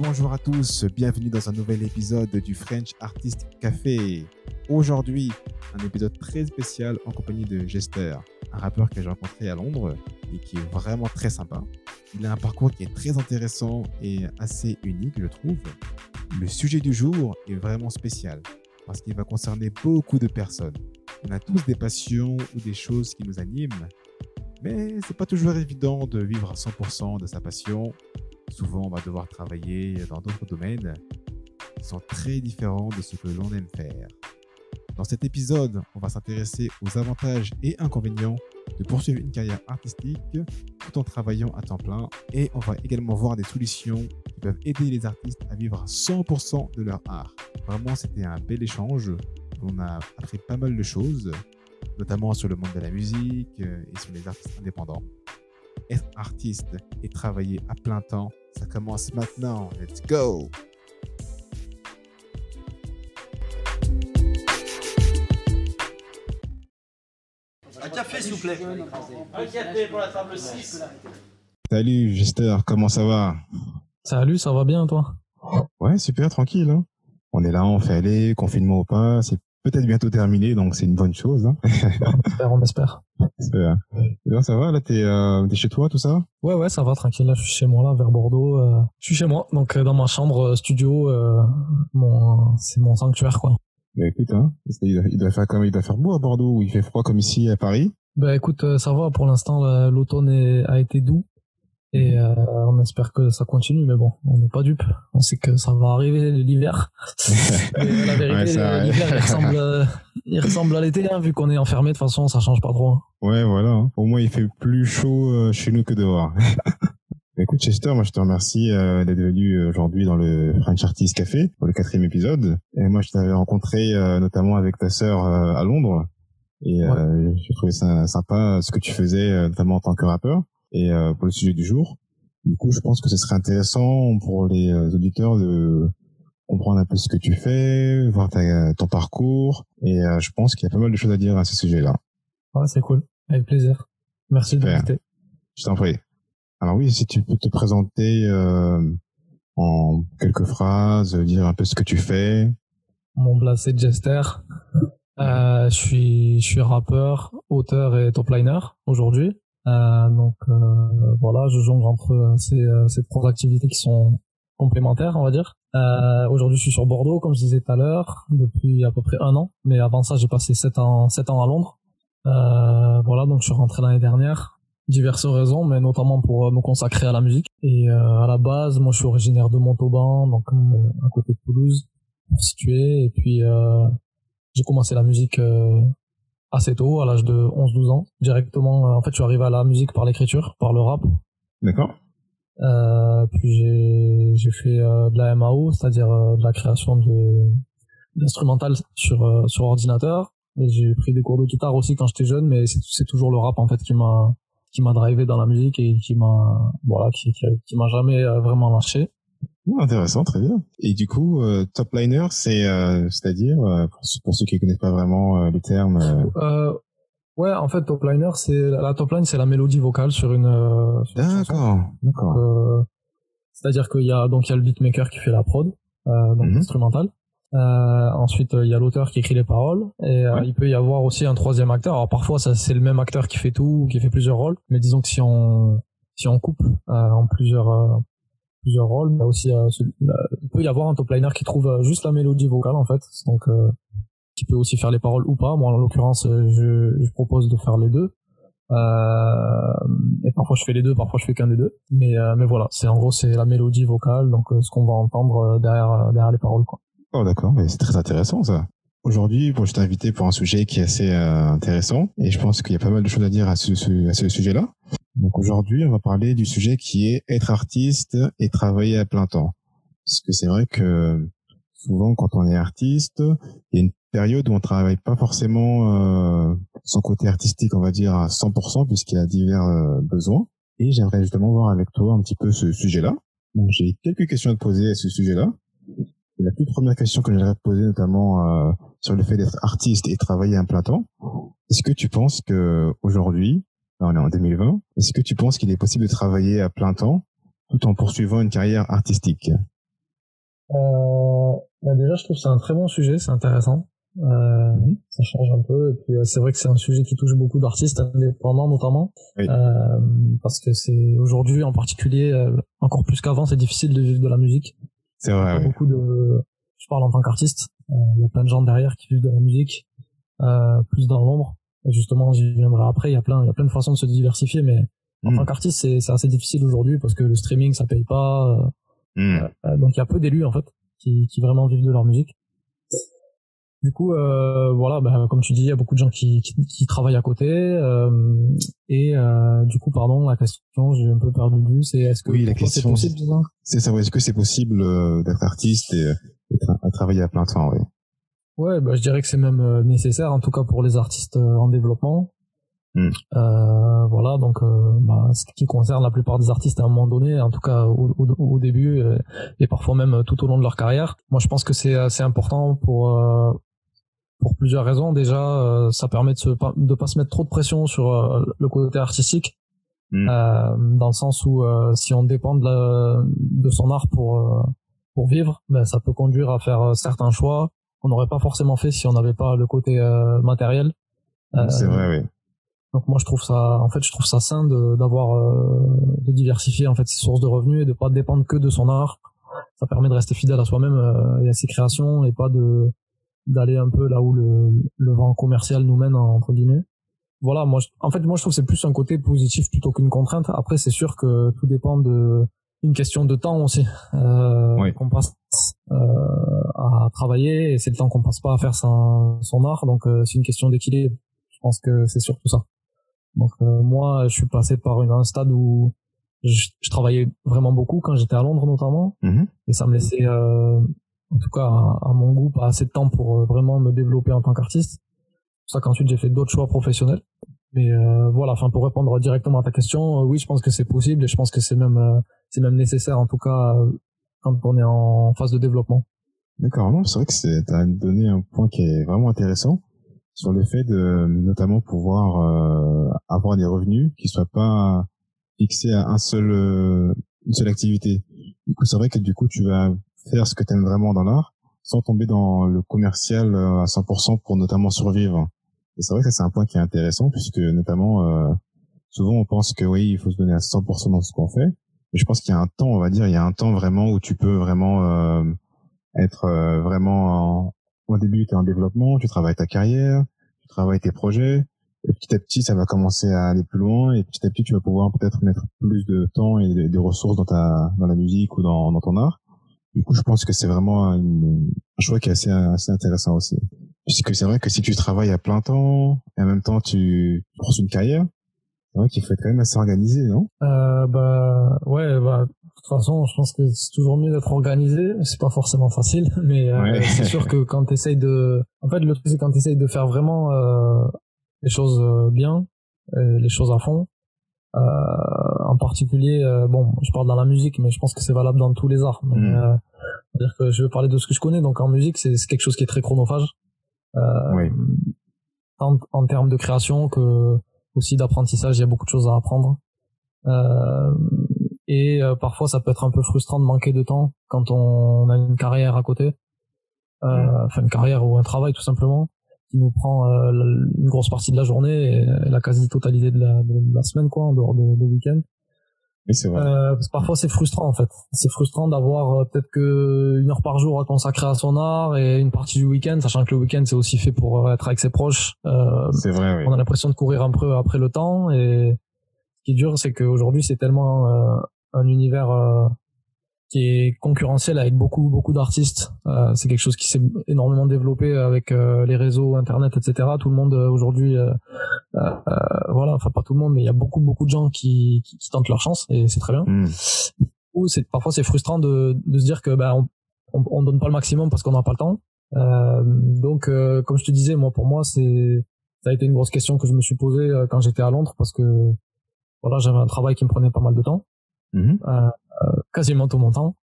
Bonjour à tous, bienvenue dans un nouvel épisode du French Artist Café. Aujourd'hui, un épisode très spécial en compagnie de Jester, un rappeur que j'ai rencontré à Londres et qui est vraiment très sympa. Il a un parcours qui est très intéressant et assez unique, je trouve. Le sujet du jour est vraiment spécial parce qu'il va concerner beaucoup de personnes. On a tous des passions ou des choses qui nous animent, mais c'est pas toujours évident de vivre à 100% de sa passion Souvent, on va devoir travailler dans d'autres domaines qui sont très différents de ce que l'on aime faire. Dans cet épisode, on va s'intéresser aux avantages et inconvénients de poursuivre une carrière artistique tout en travaillant à temps plein et on va également voir des solutions qui peuvent aider les artistes à vivre à 100% de leur art. Vraiment, c'était un bel échange. On a appris pas mal de choses, notamment sur le monde de la musique et sur les artistes indépendants être artiste et travailler à plein temps. Ça commence maintenant. Let's go! Un café, s'il vous plaît. Un café pour la table 6. Salut, Jester, comment ça va? Salut, ça va bien, toi? Ouais, super, tranquille. Hein. On est là, on fait aller, confinement ou pas, c'est peut-être bientôt terminé, donc c'est une bonne chose. Hein. on espère. Bien, ça va, là, t'es euh, chez toi, tout ça? Ouais, ouais, ça va, tranquille. Là, je suis chez moi, là, vers Bordeaux. Euh, je suis chez moi, donc euh, dans ma chambre studio, mon, c'est mon sanctuaire, quoi. Bah écoute, hein, il doit faire comme il doit faire beau à Bordeaux, où il fait froid comme ici à Paris. Bah écoute, ça va, pour l'instant, l'automne a été doux. Et euh, on espère que ça continue, mais bon, on n'est pas dupe. On sait que ça va arriver l'hiver. la vérité, l'hiver il ressemble, euh, il ressemble à l'été, hein, vu qu'on est enfermé. De toute façon, ça change pas trop. Hein. Ouais, voilà. Hein. Au moins, il fait plus chaud euh, chez nous que dehors. Écoute, Chester, moi, je te remercie euh, d'être venu aujourd'hui dans le French Artist Café pour le quatrième épisode. Et moi, je t'avais rencontré notamment avec ta sœur à Londres. Et j'ai trouvé ça sympa ce que tu faisais, notamment en tant que rappeur et euh, pour le sujet du jour. Du coup, je pense que ce serait intéressant pour les euh, auditeurs de comprendre un peu ce que tu fais, voir ta, ton parcours, et euh, je pense qu'il y a pas mal de choses à dire à ce sujet-là. Ouais, c'est cool, avec plaisir. Merci de m'inviter. Je t'en prie. Alors oui, si tu peux te présenter euh, en quelques phrases, dire un peu ce que tu fais. Mon blase c'est Jester. Euh, je suis, je suis rappeur, auteur et top liner aujourd'hui. Euh, donc euh, voilà, je jongle entre euh, ces, trois activités qui sont complémentaires, on va dire. Aujourd'hui, je suis sur Bordeaux, comme je disais tout à l'heure, depuis à peu près un an. Mais avant ça, j'ai passé sept ans, sept ans à Londres. Voilà, donc je suis rentré l'année dernière. Diverses raisons, mais notamment pour me consacrer à la musique. Et à la base, moi, je suis originaire de Montauban, donc à côté de Toulouse, situer. Et puis, j'ai commencé la musique assez tôt, à l'âge de 11-12 ans. Directement, euh, en fait, je suis arrivé à la musique par l'écriture, par le rap. D'accord. Euh, puis j'ai j'ai fait euh, de la MAO, c'est-à-dire euh, de la création de d'instrumental sur sur ordinateur. Et j'ai pris des cours de guitare aussi quand j'étais jeune, mais c'est toujours le rap en fait qui m'a qui m'a drivé dans la musique et qui m'a voilà qui qui, qui m'a jamais vraiment lâché. Intéressant, très bien. Et du coup, euh, top liner, c'est euh, c'est-à-dire euh, pour, ceux qui connaissent pas vraiment les termes. ouais, en fait, top liner, c'est la top line, c'est la mélodie vocale sur une. d'accord, d'accord. c'est-à-dire qu'il y a donc il y a le beatmaker qui fait la prod, donc mhm. instrumental. ensuite, il y a l'auteur qui écrit les paroles et il peut y avoir aussi un troisième acteur. Alors parfois, ça c'est le même acteur qui fait tout, qui fait plusieurs rôles. Mais disons que si on si on coupe en plusieurs plusieurs rôles, mais aussi euh, il peut y avoir un top liner qui trouve euh, juste la mélodie vocale en fait, donc euh, qui peut aussi faire les paroles ou pas. Moi en l'occurrence, je, je, propose de faire les deux. et parfois je fais les deux, parfois je fais qu'un des deux. Mais mais voilà, c'est en gros c'est la mélodie vocale, donc ce qu'on va entendre derrière derrière les paroles quoi. Oh d'accord, mais c'est très intéressant ça. Aujourd'hui, bon, je t'ai invité pour un sujet qui est assez intéressant et je pense qu'il y a pas mal de choses à dire à ce, à ce sujet-là. Donc aujourd'hui, on va parler du sujet qui est être artiste et travailler à plein temps. Parce que c'est vrai que souvent, quand on est artiste, il y a une période où on travaille pas forcément euh, son côté artistique, on va dire à 100%, puisqu'il y a divers euh, besoins. Et j'aimerais justement voir avec toi un petit peu ce sujet-là. Donc j'ai quelques questions à te poser à ce sujet-là. La toute première question que j'aimerais te poser, notamment euh, sur le fait d'être artiste et travailler à plein temps, est-ce que tu penses que aujourd'hui, on est en 2020. Est-ce que tu penses qu'il est possible de travailler à plein temps tout en poursuivant une carrière artistique? Euh, bah déjà, je trouve que c'est un très bon sujet, c'est intéressant. Euh, mhm. Ça change un peu. Et puis, euh, c'est vrai que c'est un sujet qui touche beaucoup d'artistes indépendants, notamment. Euh, parce que c'est aujourd'hui, en particulier, euh, encore plus qu'avant, c'est difficile de vivre de la musique. C'est vrai. Beaucoup de, je parle en tant qu'artiste. Il y a plein de gens derrière qui vivent de la musique, plus dans l'ombre. Et justement, j'y viendrai après. Il y a plein, il y a plein de façons de se diversifier, mais en mhm. tant qu'artiste, c'est assez difficile aujourd'hui parce que le streaming, ça paye pas. Hmm. Euh, donc il y a peu d'élus en fait qui, qui vraiment vivent de leur musique. Du coup, euh, voilà, bah, comme tu dis, il y a beaucoup de gens qui, qui, qui travaillent à côté. Euh, et euh, du coup, pardon, la question, j'ai un peu perdu du c'est est-ce que oui, la question, c'est possible C'est ça, est-ce que c'est possible euh, d'être artiste et, à travailler à plein temps, oui. Ouais, bah, je dirais que c'est même nécessaire, en tout cas pour les artistes en développement. Hmm. Euh, voilà, donc euh, bah, ce qui concerne la plupart des artistes à un moment donné, en tout cas au, au, au début euh, et parfois même tout au long de leur carrière. Moi, je pense que c'est assez important pour euh, pour plusieurs raisons. Déjà, ça permet de se de pas se mettre trop de pression sur le côté artistique, hmm. dans le sens où si on dépend de, la, de son art pour pour vivre, ben, ça peut conduire à faire certains choix qu'on n'aurait pas forcément fait si on n'avait pas le côté matériel. c'est vrai, oui donc moi je trouve ça, en fait, je trouve ça sain d'avoir euh, de, diversifier en fait ses sources de revenus et de pas dépendre que de son art. Ça permet de rester fidèle à soi-même euh, et à ses créations et pas de d'aller un peu là où le, le vent commercial nous mène entre guillemets. Voilà, moi, en fait, moi je trouve c'est plus un côté positif plutôt qu'une contrainte. Après, c'est sûr que tout dépend de une question de temps aussi euh, qu'on passe euh, à travailler et c'est le temps qu'on passe pas à faire son, son art donc euh, c'est une question d'équilibre je pense que c'est surtout ça donc euh, moi, je suis passé par une, un stade où je, je, travaillais vraiment beaucoup quand j'étais à Londres notamment, mm-hmm. et ça me laissait, euh, en tout cas à, mon goût, pas assez de temps pour euh, vraiment me développer en tant qu'artiste. C'est pour ça qu'ensuite j'ai fait d'autres choix professionnels. Mais euh, voilà, enfin pour répondre directement à ta question, oui, je pense que c'est possible et je pense que c'est même c'est même nécessaire en tout cas quand on est en phase de développement. D'accord, non, c'est vrai que c'est t'as donné un point qui est vraiment intéressant sur le fait de notamment pouvoir euh, avoir des revenus qui soient pas fixés à un seul euh, une seule activité. Du coup, c'est vrai que du coup, tu vas faire ce que tu aimes vraiment dans l'art sans tomber dans le commercial euh, à 100% pour notamment survivre. Et c'est vrai que c'est un point qui est intéressant puisque notamment souvent on pense que oui, il faut se donner à 100% dans ce qu'on fait. Mais je pense qu'il y a un temps, on va dire, il y a un temps vraiment où tu peux vraiment être vraiment au début, tu es en développement, tu travailles ta carrière, tu travailles tes projets. Et petit à petit, ça va commencer à aller plus loin. Et petit à petit, tu vas pouvoir peut-être mettre plus de temps et de, ressources dans ta dans la musique ou dans, dans ton art. Du coup, je pense que c'est vraiment une, un choix qui est assez, assez intéressant aussi. Puisque c'est vrai que si tu travailles à plein temps et en même temps tu poursuis une carrière, c'est vrai qu'il faut être quand même assez organisé, non? Euh, Bah ouais, bah de toute façon, je pense que c'est toujours mieux d'être organisé. C'est pas forcément facile, mais euh, c'est sûr que quand tu essayes de, en fait, le truc c'est quand tu essayes de faire vraiment euh, les choses euh, bien, les choses à fond. Euh, en particulier, bon, je parle dans la musique, mais je pense que c'est valable dans tous les arts. Mm. dire que je vais parler de ce que je connais. Donc en musique, c'est quelque chose qui est très chronophage. oui. En, en termes de création que aussi d'apprentissage, il y a beaucoup de choses à apprendre. Euh, et euh, parfois ça peut être un peu frustrant de manquer de temps quand on a une carrière à côté euh, enfin une carrière ou un travail tout simplement qui nous prend euh, une grosse partie de la journée et la quasi totalité de la, de la semaine quoi en dehors de, de week-end oui, c'est vrai. Euh, parce que parfois c'est frustrant en fait. C'est frustrant d'avoir euh, peut-être que une heure par jour à consacrer à son art et une partie du week-end, sachant que le week-end c'est aussi fait pour être avec ses proches. Euh, c'est vrai. Oui. On a l'impression de courir un peu après le temps et ce qui est dur c'est qu'aujourd'hui c'est tellement euh, un univers euh, qui est concurrentiel avec beaucoup beaucoup d'artistes. Euh, c'est quelque chose qui s'est énormément développé avec euh, les réseaux, internet, etc. Tout le monde aujourd'hui, voilà, enfin pas tout le monde, mais il y a beaucoup beaucoup de gens qui, qui, tentent leur chance et c'est très bien. Mm. Ou c'est parfois c'est frustrant de, de se dire que bah, on, on, donne pas le maximum parce qu'on n'a pas le temps. donc comme je te disais, moi pour moi c'est ça a été une grosse question que je me suis posée quand j'étais à Londres parce que voilà j'avais un travail qui me prenait pas mal de temps Mhm. Euh, quasiment tout mon temps.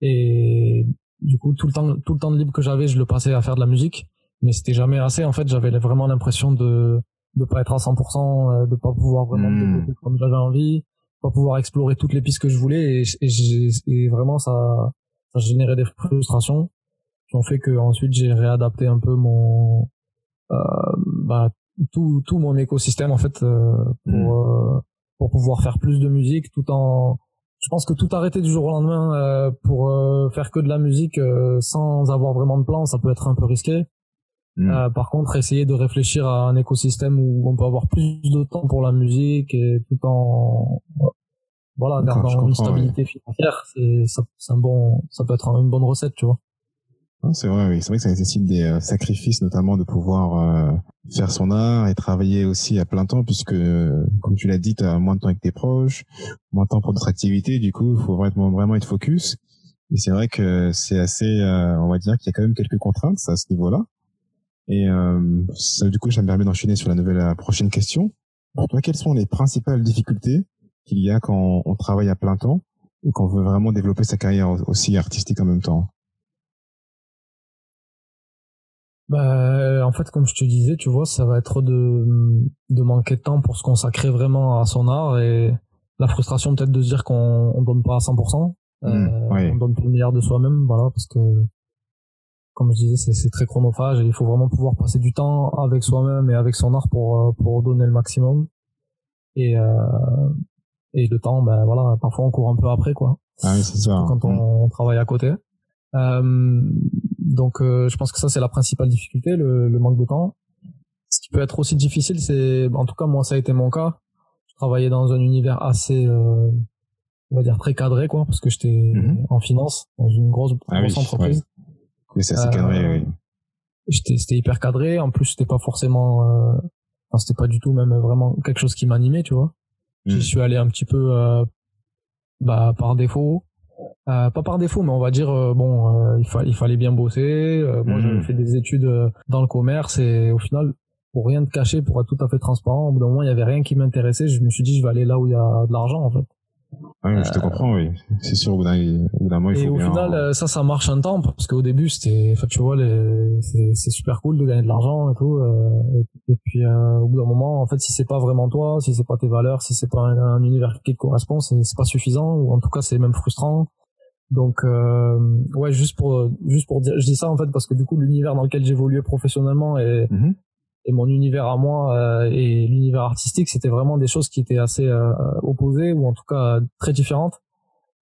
Et du coup, tout le temps, tout le temps de libre que j'avais, je le passais à faire de la musique, mais c'était jamais assez. En fait, j'avais vraiment l'impression de de pas être à 100%, euh, de pas pouvoir vraiment me développer comme j'avais envie, pas pouvoir explorer toutes les pistes que je voulais, et, et, et vraiment ça ça générait des frustrations qui ont fait que ensuite j'ai réadapté un peu mon euh, bah, tout tout mon écosystème en fait euh, pour mmh. euh, pour pouvoir faire plus de musique tout en je pense que tout arrêter du jour au lendemain euh, pour euh, faire que de la musique euh, sans avoir vraiment de plan, ça peut être un peu risqué. Mm. par contre, essayer de réfléchir à un écosystème où on peut avoir plus de temps pour la musique et tout en voilà gardant une stabilité financière, c'est ça, un bon, ça peut être une bonne recette, tu vois. C'est vrai, oui. C'est vrai que ça nécessite des euh, sacrifices, notamment de pouvoir euh, faire son art et travailler aussi à plein temps, puisque, comme tu l'as dit, tu as moins de temps avec tes proches, moins de temps pour d'autres activités. Du coup, il faut vraiment, vraiment être focus. Et c'est vrai que c'est assez, euh, on va dire qu'il y a quand même quelques contraintes à ce niveau-là. Et ça, du coup, ça me permet d'enchaîner sur la nouvelle prochaine question. Pour toi, quelles sont les principales difficultés qu'il y a quand on travaille à plein temps et qu'on veut vraiment développer sa carrière aussi artistique en même temps? Bah, en fait, comme je te disais, tu vois, ça va être de, de manquer de temps pour se consacrer vraiment à son art et la frustration peut-être de se dire qu'on on donne pas à 100%, mmh, euh, on donne plus le meilleur de soi-même, voilà, parce que comme je disais, c'est très chronophage et il faut vraiment pouvoir passer du temps avec soi-même et avec son art pour euh, pour donner le maximum. Et euh, et le temps, ben voilà, parfois on court un peu après quoi. Ah oui, c'est ça. Quand on, mmh. travaille à côté. Euh, donc euh, je pense que ça c'est la principale difficulté, le, le, manque de temps. Ce qui peut être aussi difficile, c'est, en tout cas moi ça a été mon cas. Je travaillais dans un univers assez, euh, on va dire très cadré quoi, parce que j'étais mhm. en finance dans une grosse, ah grosse entreprise. Oui, c'est assez cadré. Euh, oui. J'étais, c'était hyper cadré. En plus, c'était pas forcément, euh, enfin, c'était pas du tout même vraiment quelque chose qui m'animait, tu vois. Je J'y mhm. suis allé un petit peu, euh, bah, par défaut. Euh, pas par défaut, mais on va dire euh, bon, euh, il, il fallait bien bosser. moi, j'avais mhm. fait des études dans le commerce et au final, pour rien de cacher, pour être tout à fait transparent, au bout d'un moment, il y avait rien qui m'intéressait. Je me suis dit, je vais aller là où il y a de l'argent, en fait. Oui, je te comprends, oui. C'est sûr, au bout d'un moment, il faut Et au final, ça, ça marche un temps, parce qu'au début, c'était, enfin, tu vois, c'est super cool de gagner de l'argent et tout. et, puis, au bout d'un moment, en fait, si c'est pas vraiment toi, si c'est pas tes valeurs, si c'est pas un, un, univers qui te correspond, c'est pas suffisant, ou en tout cas, c'est même frustrant. Donc euh, ouais, juste pour juste pour dire, je dis ça en fait parce que du coup l'univers dans lequel j'évoluais professionnellement et mhm. et mon univers à moi euh, et l'univers artistique, c'était vraiment des choses qui étaient assez euh, opposées ou en tout cas très différentes.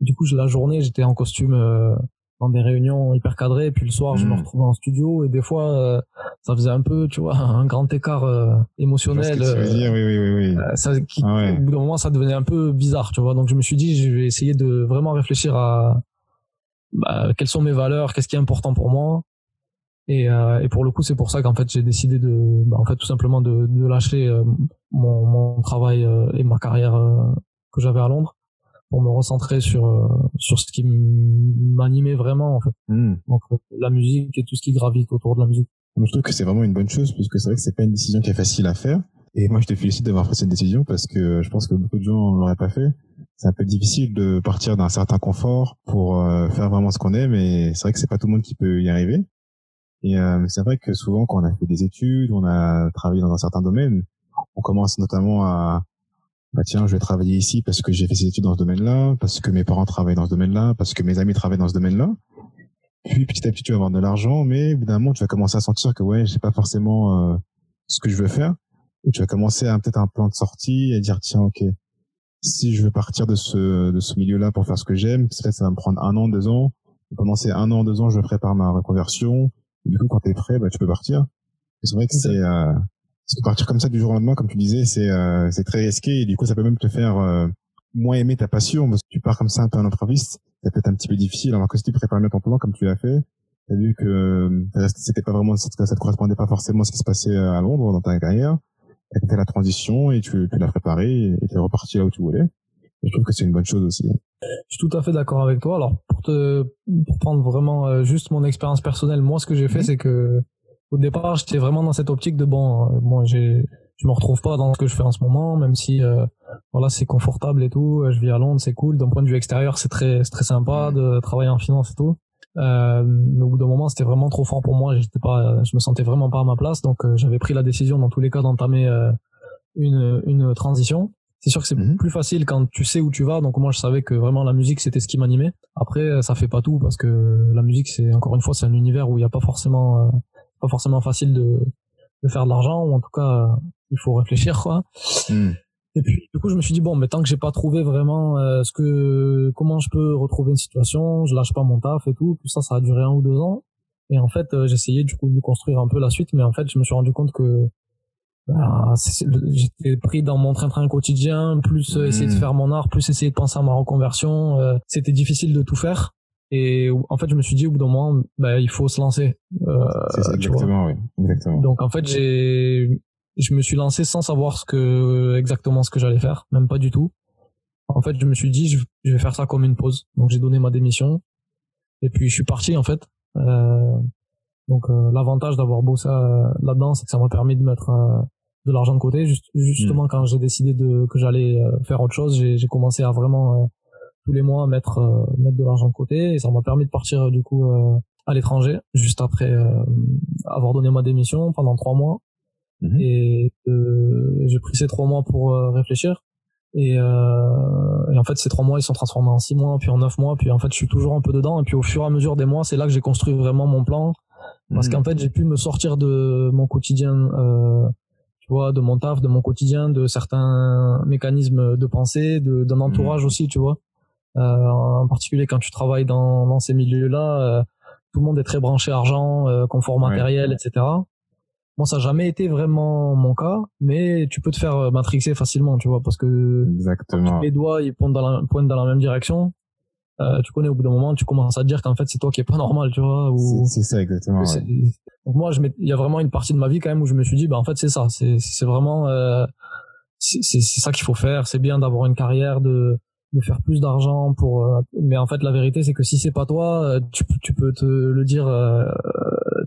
Du coup, la journée, j'étais en costume euh, dans des réunions hyper cadrées, et puis le soir, je me mhm. retrouvais en studio et des fois, euh, ça faisait un peu, tu vois, un grand écart émotionnel. oui, oui, oui, oui. ça, qui, ah Au bout d'un moment, ça devenait un peu bizarre, tu vois. Donc je me suis dit, je vais essayer de vraiment réfléchir à bah, quelles sont mes valeurs, qu'est-ce qui est important pour moi. Et, euh, et pour le coup, c'est pour ça qu'en fait j'ai décidé de, bah, en fait tout simplement de, de lâcher euh, mon, mon travail euh, et ma carrière euh, que j'avais à Londres pour me recentrer sur sur ce qui m'animait vraiment en fait. Hmm. Donc la musique et tout ce qui gravite autour de la musique. je trouve que c'est vraiment une bonne chose puisque c'est vrai que c'est pas une décision qui est facile à faire. Et moi, je te félicite d'avoir pris cette décision parce que je pense que beaucoup de gens l'auraient pas fait c'est un peu difficile de partir d'un certain confort pour euh, faire vraiment ce qu'on aime et c'est vrai que c'est pas tout le monde qui peut y arriver. Et euh, c'est vrai que souvent quand on a fait des études, on a travaillé dans un certain domaine, on commence notamment à bah tiens, je vais travailler ici parce que j'ai fait ces études dans ce domaine-là, parce que mes parents travaillent dans ce domaine-là, parce que mes amis travaillent dans ce domaine-là. Puis petit à petit tu vas avoir de l'argent, mais évidemment tu vas commencer à sentir que ouais, j'ai pas forcément euh, ce que je veux faire. Et tu vas commencer à peut-être un plan de sortie et dire tiens ok, si je veux partir de ce de ce milieu-là pour faire ce que j'aime, peut-être ça va me prendre un an, deux ans. Pendant ces un an, deux ans, je prépare ma reconversion. du coup, quand t'es prêt, bah tu peux partir. C'est vrai que c'est euh, parce que partir comme ça du jour au lendemain, comme tu disais, c'est euh, c'est très risqué et du coup, ça peut même te faire euh, moins aimer ta passion parce que tu pars comme ça un peu à l'improviste. Ça peut être un petit peu difficile. Alors que si tu prépares bien ton plan comme tu l'as fait, t'as vu que euh, c'était pas vraiment ça te correspondait pas forcément à ce qui se passait à Londres dans ta carrière tu fait la transition et tu, tu l'as préparé et tu es reparti là où tu voulais. je trouve que c'est une bonne chose aussi. Je suis tout à fait d'accord avec toi. Alors pour te pour prendre vraiment euh, juste mon expérience personnelle, moi ce que j'ai fait mhm. c'est que au départ j'étais vraiment dans cette optique de bon euh, moi j'ai je me retrouve pas dans ce que je fais en ce moment même si euh, voilà c'est confortable et tout je vis à Londres c'est cool d'un point de vue extérieur c'est très très sympa mhm. de travailler en finance et tout euh, mais au bout d'un moment, c'était vraiment trop fort pour moi. J'étais pas, je me sentais vraiment pas à ma place. Donc, euh, j'avais pris la décision, dans tous les cas, d'entamer euh, une, une transition. c'est sûr que c'est Mhm. plus facile quand tu sais où tu vas. Donc moi, je savais que vraiment la musique, c'était ce qui m'animait. Après, ça fait pas tout parce que la musique, c'est encore une fois, c'est un univers où il n'y a pas forcément, euh, pas forcément facile de, de faire de l'argent ou en tout cas, euh, il faut réfléchir quoi. Hmm. Et puis du coup, je me suis dit bon, mais tant que j'ai pas trouvé vraiment euh, ce que, comment je peux retrouver une situation, je lâche pas mon taf et tout. Puis ça, ça a duré un ou deux ans. Et en fait, euh, j'essayais du coup de construire un peu la suite, mais en fait, je me suis rendu compte que bah, j'étais pris dans mon train-train quotidien, plus euh, essayer de Mhm. faire mon art, plus essayer de penser à ma reconversion. euh, C'était difficile de tout faire. Et en fait, je me suis dit au bout d'un moment, bah, il faut se lancer. Euh, ça, exactement, oui. Exactement. Donc en fait, j'ai, je me suis lancé sans savoir ce que exactement ce que j'allais faire, même pas du tout. En fait, je me suis dit, je, vais faire ça comme une pause. Donc j'ai donné ma démission et puis je suis parti en fait. Euh, donc euh, l'avantage d'avoir bossé euh, là-dedans, c'est que ça m'a permis de mettre euh, de l'argent de côté. Juste, justement, quand j'ai décidé de que j'allais euh, faire autre chose, j'ai, j'ai commencé à vraiment euh, tous les mois mettre euh, mettre de l'argent de côté et ça m'a permis de partir du coup euh, à l'étranger juste après euh, avoir donné ma démission pendant trois mois Mhm. et euh, j'ai pris ces trois mois pour euh, réfléchir et, euh, et en fait ces trois mois ils sont transformés en six mois puis en neuf mois puis en fait je suis toujours un peu dedans et puis au fur et à mesure des mois c'est là que j'ai construit vraiment mon plan parce Mhm. qu'en fait j'ai pu me sortir de mon quotidien euh, tu vois de mon taf de mon quotidien de certains mécanismes de pensée de d'un entourage aussi tu vois euh, en particulier quand tu travailles dans, dans ces milieux là tout le monde est très branché argent euh, confort Ouais. matériel etc Bon, ça n'a jamais été vraiment mon cas, mais tu peux te faire euh, matrixer facilement, tu vois, parce que Exactement. les doigts ils pointent dans la, pointent dans la même direction. Euh, tu connais au bout d'un moment, tu commences à te dire qu'en fait c'est toi qui est pas normal, tu vois. Ou C'est ça, exactement. ouais. Donc moi, je il y a vraiment une partie de ma vie quand même où je me suis dit, bah en fait c'est ça, c'est c'est vraiment euh, c'est ça qu'il faut faire. C'est bien d'avoir une carrière, de de faire plus d'argent pour. euh, mais en fait, la vérité c'est que si c'est pas toi, euh, tu tu peux te le dire euh,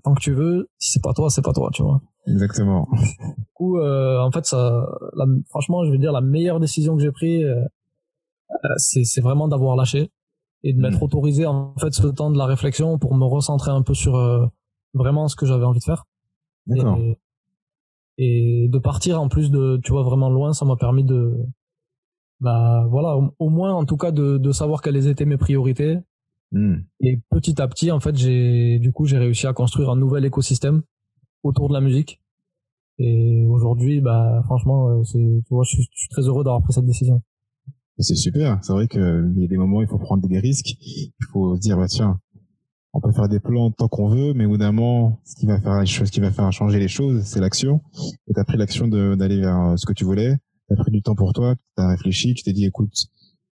tant que tu veux. Si c'est pas toi, c'est pas toi, tu vois. Exactement. Du coup, euh, en fait, ça, la- franchement, je veux dire, la meilleure décision que j'ai prise, euh, euh, c'est c'est vraiment d'avoir lâché et de m'être Mhm. autorisé en fait ce temps de la réflexion pour me recentrer un peu sur euh, vraiment ce que j'avais envie de faire. D'accord. Et, et de partir en plus de, tu vois, vraiment loin, ça m'a permis de, bah voilà, au, au moins en tout cas de, de savoir quelles étaient mes priorités. Hmm. Et petit à petit, en fait, j'ai, du coup, j'ai réussi à construire un nouvel écosystème autour de la musique. Et aujourd'hui, bah franchement, euh, c'est, tu vois, je suis, je suis très heureux d'avoir pris cette décision. C'est super. C'est vrai qu'il y a des moments où il faut prendre des risques. Il faut se dire, bah, tiens, on peut faire des plans tant qu'on veut, mais au bout d'un moment, ce qui va faire les choses, ce qui va faire changer les choses, c'est l'action. Et t'as pris l'action de- d'aller vers euh, ce que tu voulais. T'as pris du temps pour toi. T'as réfléchi. Tu t'es dit, écoute,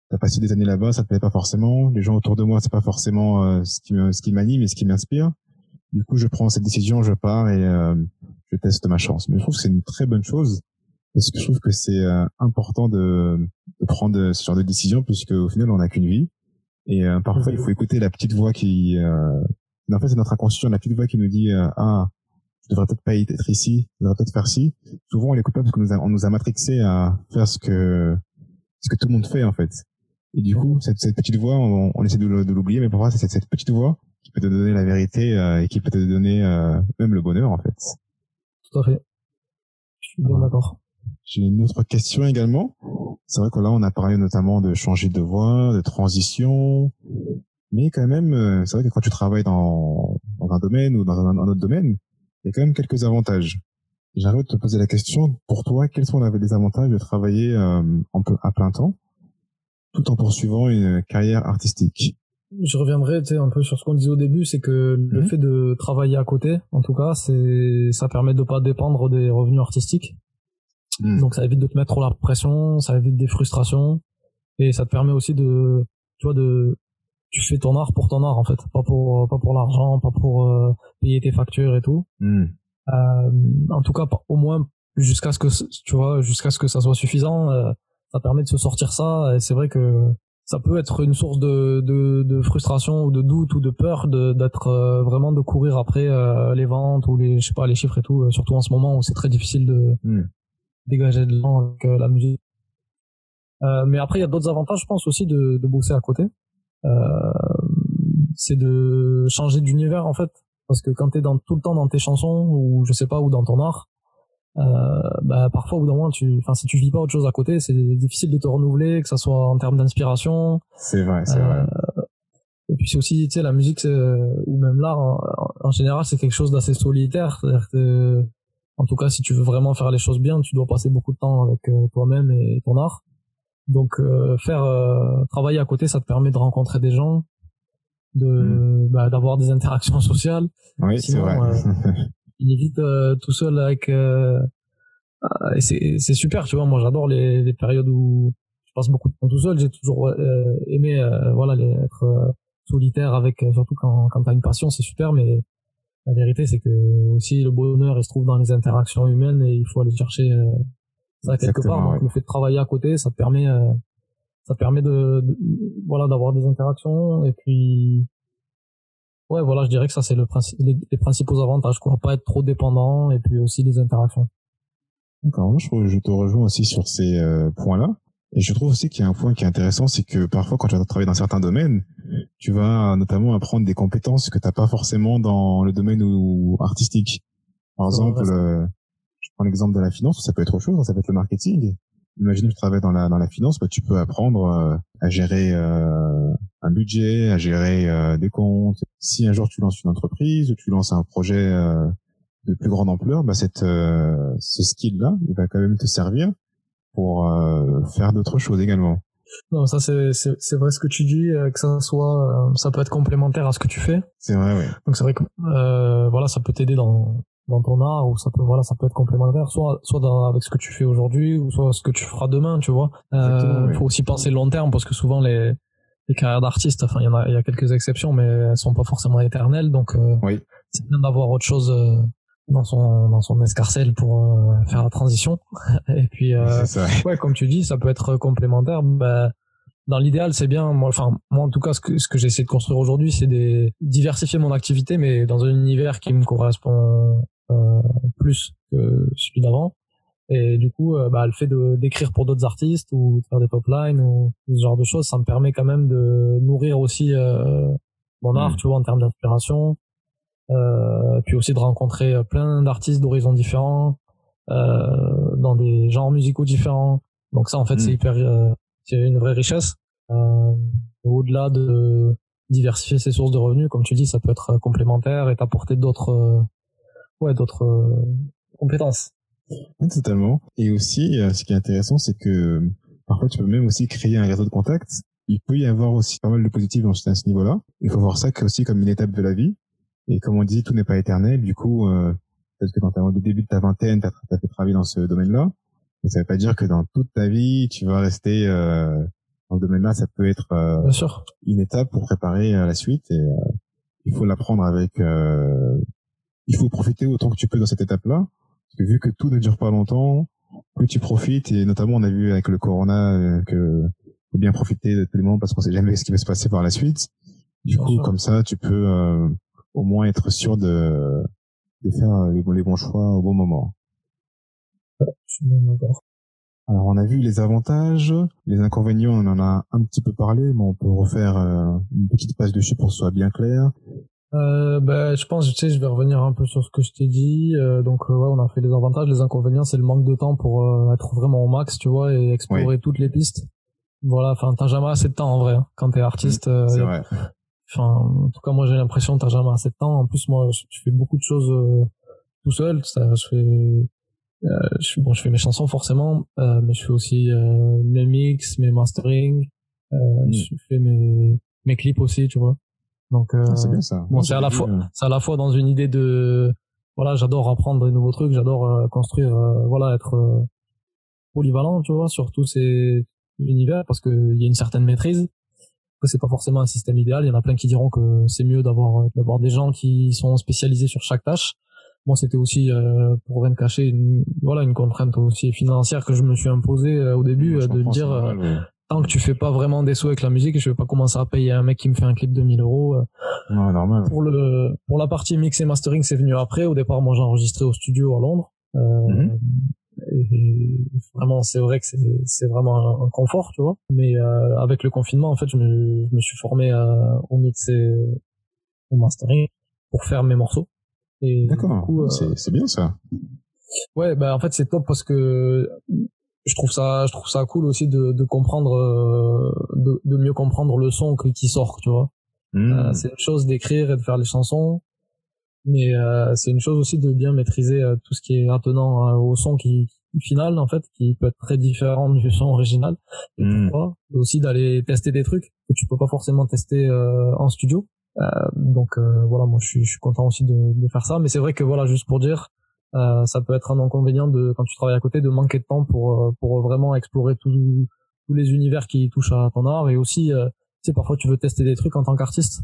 t'as passé des années là-bas, ça te plaît pas forcément. Les gens autour de moi, c'est pas forcément euh, ce qui me, ce qui m'anime et ce qui m'inspire. Du coup, je prends cette décision, je pars et euh, je teste ma chance. Mais je trouve que c'est une très bonne chose parce que je trouve que c'est euh, important de, de prendre ce genre de décision puisque au final, on n'a qu'une vie. Et euh, parfois, il faut écouter la petite voix qui... Euh, en fait, c'est notre inconscient, la petite voix qui nous dit euh, Ah, je devrais peut-être pas être ici, je devrais peut-être faire ci. Souvent, on l'écoute pas parce qu'on nous a, on nous a matrixé à faire ce que ce que tout le monde fait en fait. Et du coup, cette, cette petite voix, on, on essaie de, l'oublier, mais pour moi, c'est cette, cette petite voix qui peut te donner la vérité euh, et qui peut te donner euh, même le bonheur en fait. Tout à fait. Je suis bien d'accord. J'ai une autre question également. C'est vrai que là, on a parlé notamment de changer de voie, de transition. Mais quand même, euh, c'est vrai que quand tu travailles dans, dans un domaine ou dans un, un autre domaine, il y a quand même quelques avantages. J'arrive de te poser la question, pour toi, quels sont les avantages de travailler euh, à plein temps tout en poursuivant une carrière artistique? Je reviendrai un peu sur ce qu'on disait au début, c'est que le Mhm. fait de travailler à côté, en tout cas, c'est ça permet de pas dépendre des revenus artistiques. Hmm. Donc ça évite de te mettre trop la pression, ça évite des frustrations et ça te permet aussi de tu vois de tu fais ton art pour ton art en fait, pas pour pas pour l'argent, pas pour euh, payer tes factures et tout. Hmm. Euh, en tout cas au moins jusqu'à ce que tu vois jusqu'à ce que ça soit suffisant, euh, ça permet de se sortir ça et c'est vrai que ça peut être une source de, de, de frustration ou de doute ou de peur de d'être euh, vraiment de courir après euh, les ventes ou les je sais pas les chiffres et tout euh, surtout en ce moment où c'est très difficile de Hmm. dégager de l'argent avec la musique euh, mais après il y a d'autres avantages je pense aussi de, de bosser à côté c'est de changer d'univers en fait. Parce que quand t'es dans tout le temps dans tes chansons ou je sais pas ou dans ton art euh, bah, parfois au bout d'un moment tu enfin si tu vis pas autre chose à côté c'est difficile de te renouveler que ça soit en termes d'inspiration. C'est vrai c'est vrai. Euh, et puis c'est aussi tu sais la musique ou même l'art en, général c'est quelque chose d'assez solitaire. Que en tout cas si tu veux vraiment faire les choses bien tu dois passer beaucoup de temps avec euh, toi-même et ton art donc faire travailler à côté ça te permet de rencontrer des gens de mm. bah, d'avoir des interactions sociales. Oui c'est vrai. il est vite euh, tout seul avec euh, euh, et c'est c'est super tu vois. Moi j'adore les, les périodes où je passe beaucoup de temps tout seul. J'ai toujours aimé voilà les, être solitaire avec surtout quand quand t'as une passion c'est super. Mais la vérité c'est que aussi le bonheur il se trouve dans les interactions humaines et il faut aller chercher ça quelque part donc le fait de travailler à côté ça te permet ça permet de, de voilà d'avoir des interactions et puis Ouais, voilà, je dirais que ça c'est le principe, les, principaux avantages, quoi. Pas être trop dépendant et puis aussi les interactions. D'accord, je, je te rejoins aussi sur ces euh, points-là. Et je trouve aussi qu'il y a un point qui est intéressant, c'est que parfois quand tu vas travailler dans certains domaines, tu vas notamment apprendre des compétences que tu n'as pas forcément dans le domaine ou, artistique. Par exemple, euh, prends l'exemple de la finance, ça peut être autre chose, hein, ça peut être le marketing imagine que tu travailles dans la dans la finance, bah, tu peux apprendre euh, à gérer euh, un budget, à gérer euh, des comptes. Si un jour tu lances une entreprise ou tu lances un projet de plus grande ampleur, bah cette ce skill-là, il va quand même te servir pour faire d'autres choses également. Non, ça c'est c'est vrai ce que tu dis, que ça soit ça peut être complémentaire à ce que tu fais. C'est vrai, oui. Donc c'est vrai que voilà, ça peut t'aider dans dans ton art ou ça peut voilà ça peut être complémentaire soit soit dans, avec ce que tu fais aujourd'hui ou soit ce que tu feras demain tu vois euh, faut aussi penser long terme parce que souvent les les carrières d'artistes enfin il y en a il y a quelques exceptions mais elles sont pas forcément éternelles donc euh, oui. c'est bien d'avoir autre chose euh, dans son dans son escarcelle pour euh, faire la transition et puis euh, ouais comme tu dis ça peut être complémentaire bah, dans l'idéal, c'est bien. Moi, enfin, moi, en tout cas, ce que, ce que j'essaie de construire aujourd'hui, c'est de diversifier mon activité, mais dans un univers qui me correspond plus que celui d'avant. Et du coup, euh, bah, le fait de d'écrire pour d'autres artistes ou de faire des top lines ou, ce genre de choses, ça me permet quand même de nourrir aussi euh, mon art, mm. tu vois, en termes d'inspiration. Euh, puis aussi de rencontrer plein d'artistes d'horizons différents, euh, dans des genres musicaux différents. Donc ça, en fait, mm. c'est hyper, c'est une vraie richesse. Au-delà de diversifier ses sources de revenus, comme tu dis, ça peut être complémentaire et t'apporter d'autres ouais, d'autres euh, compétences. totalement. Et aussi, euh, ce qui est intéressant, c'est que parfois tu peux même aussi créer un réseau de contacts. Il peut y avoir aussi pas mal de positifs dans ce niveau-là. Il faut voir ça aussi comme une étape de la vie. Et comme on dit, tout n'est pas éternel. Du coup, euh, peut-être que dans ta, au début de ta vingtaine, tu as, fait travailler dans ce domaine-là. Mais ça veut pas dire que dans toute ta vie, tu vas rester euh, dans ce domaine-là. Ça peut être Bien sûr. une étape pour préparer la suite. Et il faut l'apprendre avec il faut profiter autant que tu peux dans cette étape-là. Vu que tout ne dure pas longtemps, plus tu profites, et notamment on a vu avec le corona euh, que faut bien profiter de tout le monde parce qu'on sait jamais ce qui va se passer par la suite. Du coup, comme ça, tu peux euh, au moins être sûr de, de faire les, les bons choix au bon moment. Alors, on a vu les avantages, les inconvénients, on en a un petit peu parlé, mais on peut refaire euh, une petite passe dessus pour que ce soit bien clair euh, bah, je pense, tu sais, je vais revenir un peu sur ce que je t'ai dit. Euh, donc, euh, ouais, on a fait les avantages, les inconvénients, c'est le manque de temps pour euh, être vraiment au max, tu vois, et explorer toutes les pistes. Voilà, enfin, t'as jamais assez de temps en vrai hein, quand t'es artiste. Mmh, c'est vrai. Enfin, en tout cas, moi, j'ai l'impression que t'as jamais assez de temps. En plus, moi, je, fais beaucoup de choses tout seul. Ça, je fais, je, bon, je fais mes chansons forcément, mais je fais aussi mes mix, mes mastering. Mmh. Je fais mes mes clips aussi, tu vois. Donc euh, ah, c'est bien ça. Bon, c'est à la fois euh. c'est à la fois dans une idée de voilà, j'adore apprendre des nouveaux trucs, j'adore euh, construire voilà, être polyvalent, tu vois, sur tous ces univers parce que il y a une certaine maîtrise. Après c'est pas forcément un système idéal, il y en a plein qui diront que c'est mieux d'avoir d'avoir des gens qui sont spécialisés sur chaque tâche. Moi, c'était aussi pour rien cacher une voilà une contrainte aussi financière que je me suis imposée au début de dire tant que tu fais pas vraiment des sous avec la musique, je vais pas commencer à payer un mec qui me fait un clip de 1000 euros. Euh. Non, normal. Pour le, pour la partie mix et mastering, c'est venu après. Au départ, moi, j'ai enregistré au studio à Londres. Euh, mhm. et vraiment, c'est vrai que c'est, vraiment un, confort, tu vois. Mais euh, avec le confinement, en fait, je me, je me suis formé à, au mix et au mastering pour faire mes morceaux. D'accord. Euh, c'est, c'est bien ça. Ouais, bah en fait c'est top parce que je trouve ça, je trouve ça cool aussi de, de comprendre, euh, de, de, mieux comprendre le son qui sort, tu vois. Euh, c'est une chose d'écrire et de faire les chansons, mais euh, c'est une chose aussi de bien maîtriser tout ce qui est attenant au son qui, final en fait, qui peut être très différent du son original. Et mmh. aussi d'aller tester des trucs que tu peux pas forcément tester en studio. donc voilà, moi je suis, je suis content aussi de, de faire ça, mais c'est vrai que voilà, juste pour dire, euh, ça peut être un inconvénient de quand tu travailles à côté de manquer de temps pour euh, pour vraiment explorer tous tous les univers qui touchent à ton art. Et aussi euh, tu sais parfois tu veux tester des trucs en tant qu'artiste.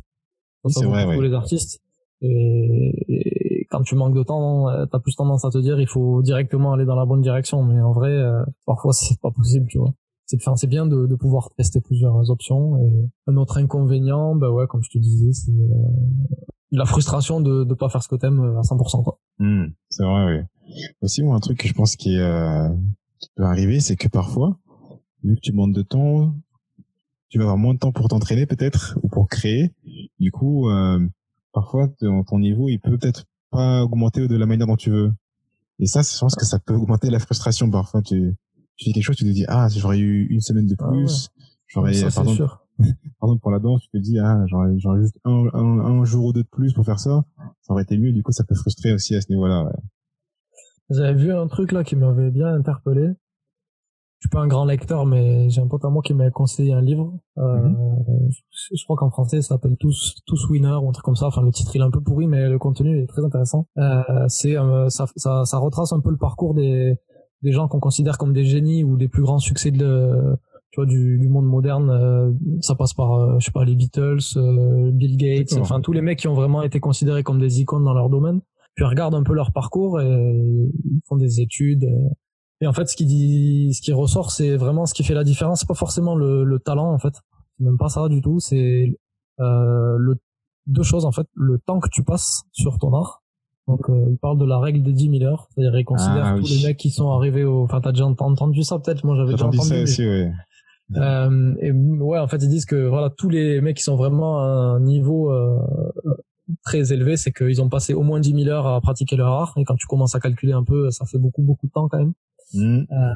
C'est vrai tous les artistes. Et, quand tu manques de temps t'as plus tendance à te dire il faut directement aller dans la bonne direction. Mais en vrai parfois c'est pas possible tu vois c'est enfin, c'est bien de, de pouvoir tester plusieurs options et un autre inconvénient bah ouais comme je te disais c'est la frustration de ne pas faire ce que t'aimes euh, à 100%. Quoi. Hmm, c'est vrai, oui. Aussi, moi, un truc que je pense qui, euh, qui peut arriver, c'est que parfois, vu que tu manques de temps, tu vas avoir moins de temps pour t'entraîner peut-être ou pour créer. Du coup, euh, parfois, ton niveau, il peut peut-être pas augmenter de la manière dont tu veux. Et ça, je pense que ça peut augmenter la frustration. Parfois, tu, tu fais quelque chose, tu te dis, ah, j'aurais eu une semaine de ah plus, j'aurais, pardon, sûr. par exemple pour la danse tu te dis ah j'aurais j'aurais juste un, un, un, jour ou deux de plus pour faire ça ça aurait été mieux du coup ça peut frustrer aussi à ce niveau là ouais. j'avais vu un truc là qui m'avait bien interpellé je suis pas un grand lecteur mais j'ai un pote à moi qui m'avait conseillé un livre euh, mhm. je, crois qu'en français ça s'appelle tous tous winners ou un truc comme ça enfin le titre il est un peu pourri mais le contenu est très intéressant euh, c'est euh, ça, ça ça retrace un peu le parcours des des gens qu'on considère comme des génies ou des plus grands succès de du, du monde moderne, euh, ça passe par, euh, je sais pas, les Beatles, euh, Bill Gates, enfin tous les mecs qui ont vraiment été considérés comme des icônes dans leur domaine. Puis regarde un peu leur parcours et ils font des études. Et en fait, ce qui dit, ce qui ressort, c'est vraiment ce qui fait la différence. C'est pas forcément le, le talent, en fait. C'est même pas ça du tout. C'est le deux choses en fait. Le temps que tu passes sur ton art. Donc, il parle de la règle des 10 000 heures. C'est-à-dire, il considère ah tous les mecs qui sont arrivés au. Enfin, t'as déjà entendu ça peut-être? Moi, j'avais déjà entendu. Ça aussi, ouais. Euh, et ouais, en fait, ils disent que voilà, tous les mecs qui sont vraiment à un niveau euh, très élevé, c'est qu'ils ont passé au moins 10 000 heures à pratiquer leur art. Et quand tu commences à calculer un peu, ça fait beaucoup, beaucoup de temps quand même. Mmh. Euh,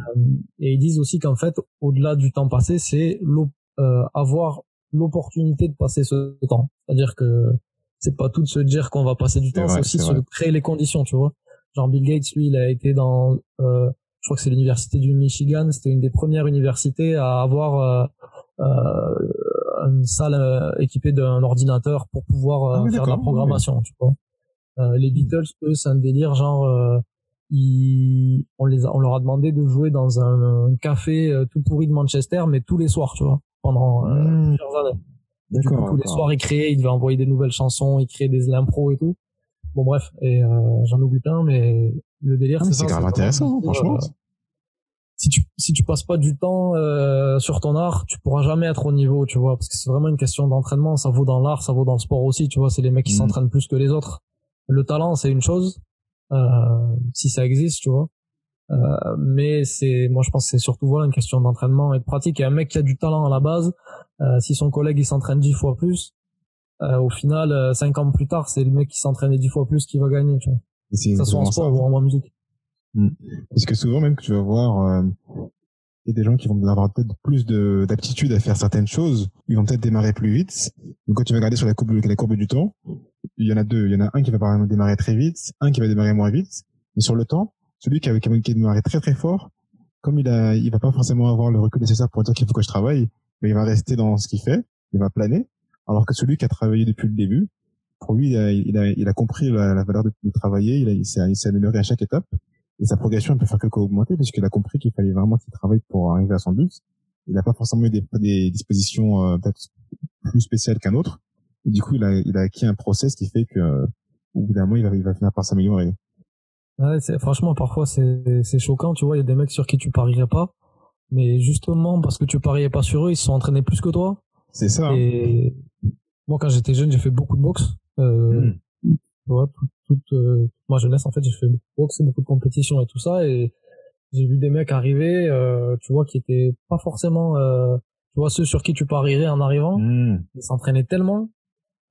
et ils disent aussi qu'en fait, au-delà du temps passé, c'est euh, avoir l'opportunité de passer ce temps. C'est-à-dire que c'est pas tout de se dire qu'on va passer du temps, c'est aussi se créer les conditions, tu vois. Genre Bill Gates, lui, il a été dans euh, je crois que c'est l'université du Michigan, c'était une des premières universités à avoir euh, euh, une salle euh, équipée d'un ordinateur pour pouvoir ah faire de la programmation, tu vois. les Beatles, eux, c'est un délire genre ils, on les a, on leur a demandé de jouer dans un, café tout pourri de Manchester, mais tous les soirs, tu vois, pendant mmh. plusieurs années. D'accord. Tous les soirs, ils créaient, ils devaient envoyer des nouvelles chansons, ils créaient des l'impro et tout. Bon bref, et j'en oublie plein, mais le délire, ah, c'est grave intéressant, franchement. Euh, si tu si tu passes pas du temps euh, sur ton art, tu pourras jamais être au niveau, tu vois, parce que c'est vraiment une question d'entraînement. Ça vaut dans l'art, ça vaut dans le sport aussi, tu vois. C'est les mecs qui mm. s'entraînent plus que les autres. Le talent, c'est une chose, euh, si ça existe, tu vois. Euh, mais c'est, moi, je pense, que c'est surtout voilà une question d'entraînement et de pratique. Et un mec qui a du talent à la base, euh, si son collègue il s'entraîne dix fois plus, euh, au final, cinq ans plus tard, c'est le mec qui s'entraîne dix fois plus qui va gagner, tu vois. Ça soit en sport ou en musique. Mm. Parce que souvent même que tu vas voir, euh, il y a des gens qui vont avoir peut-être plus d'aptitude à faire certaines choses, ils vont peut-être démarrer plus vite. Donc quand tu vas regarder sur la courbe, la courbe du temps, il y en a deux. Il y en a un qui va démarrer très vite, un qui va démarrer moins vite. Mais sur le temps, celui qui a, qui a démarré très très fort, comme il a, il va pas forcément avoir le recul nécessaire pour dire qu'il faut que je travaille, mais il va rester dans ce qu'il fait, il va planer. Alors que celui qui a travaillé depuis le début, pour lui, il a, il a, il a compris la, valeur de, travailler, il, il s'est amélioré à chaque étape. Et sa progression, elle peut faire que qu'augmenter puisqu'il a compris qu'il fallait vraiment qu'il travaille pour arriver à son but. Il n'a pas forcément eu des, des dispositions euh, peut-être plus spéciales qu'un autre. Et du coup, il a, il a acquis un process qui fait que, au bout d'un moment, il va, il va finir par s'améliorer. Ouais, c'est, franchement, parfois, c'est, c'est choquant. Tu vois, il y a des mecs sur qui tu parierais pas. Mais justement, parce que tu pariais pas sur eux, ils se sont entraînés plus que toi. C'est ça. Et moi, quand j'étais jeune, j'ai fait beaucoup de boxe. Euh, hmm. tu vois, tout, toute, euh, ma jeunesse en fait j'ai fait beaucoup de boxe beaucoup de compétitions et tout ça et j'ai vu des mecs arriver euh, tu vois qui étaient pas forcément euh, tu vois ceux sur qui tu parierais en arrivant mmh. ils s'entraînaient tellement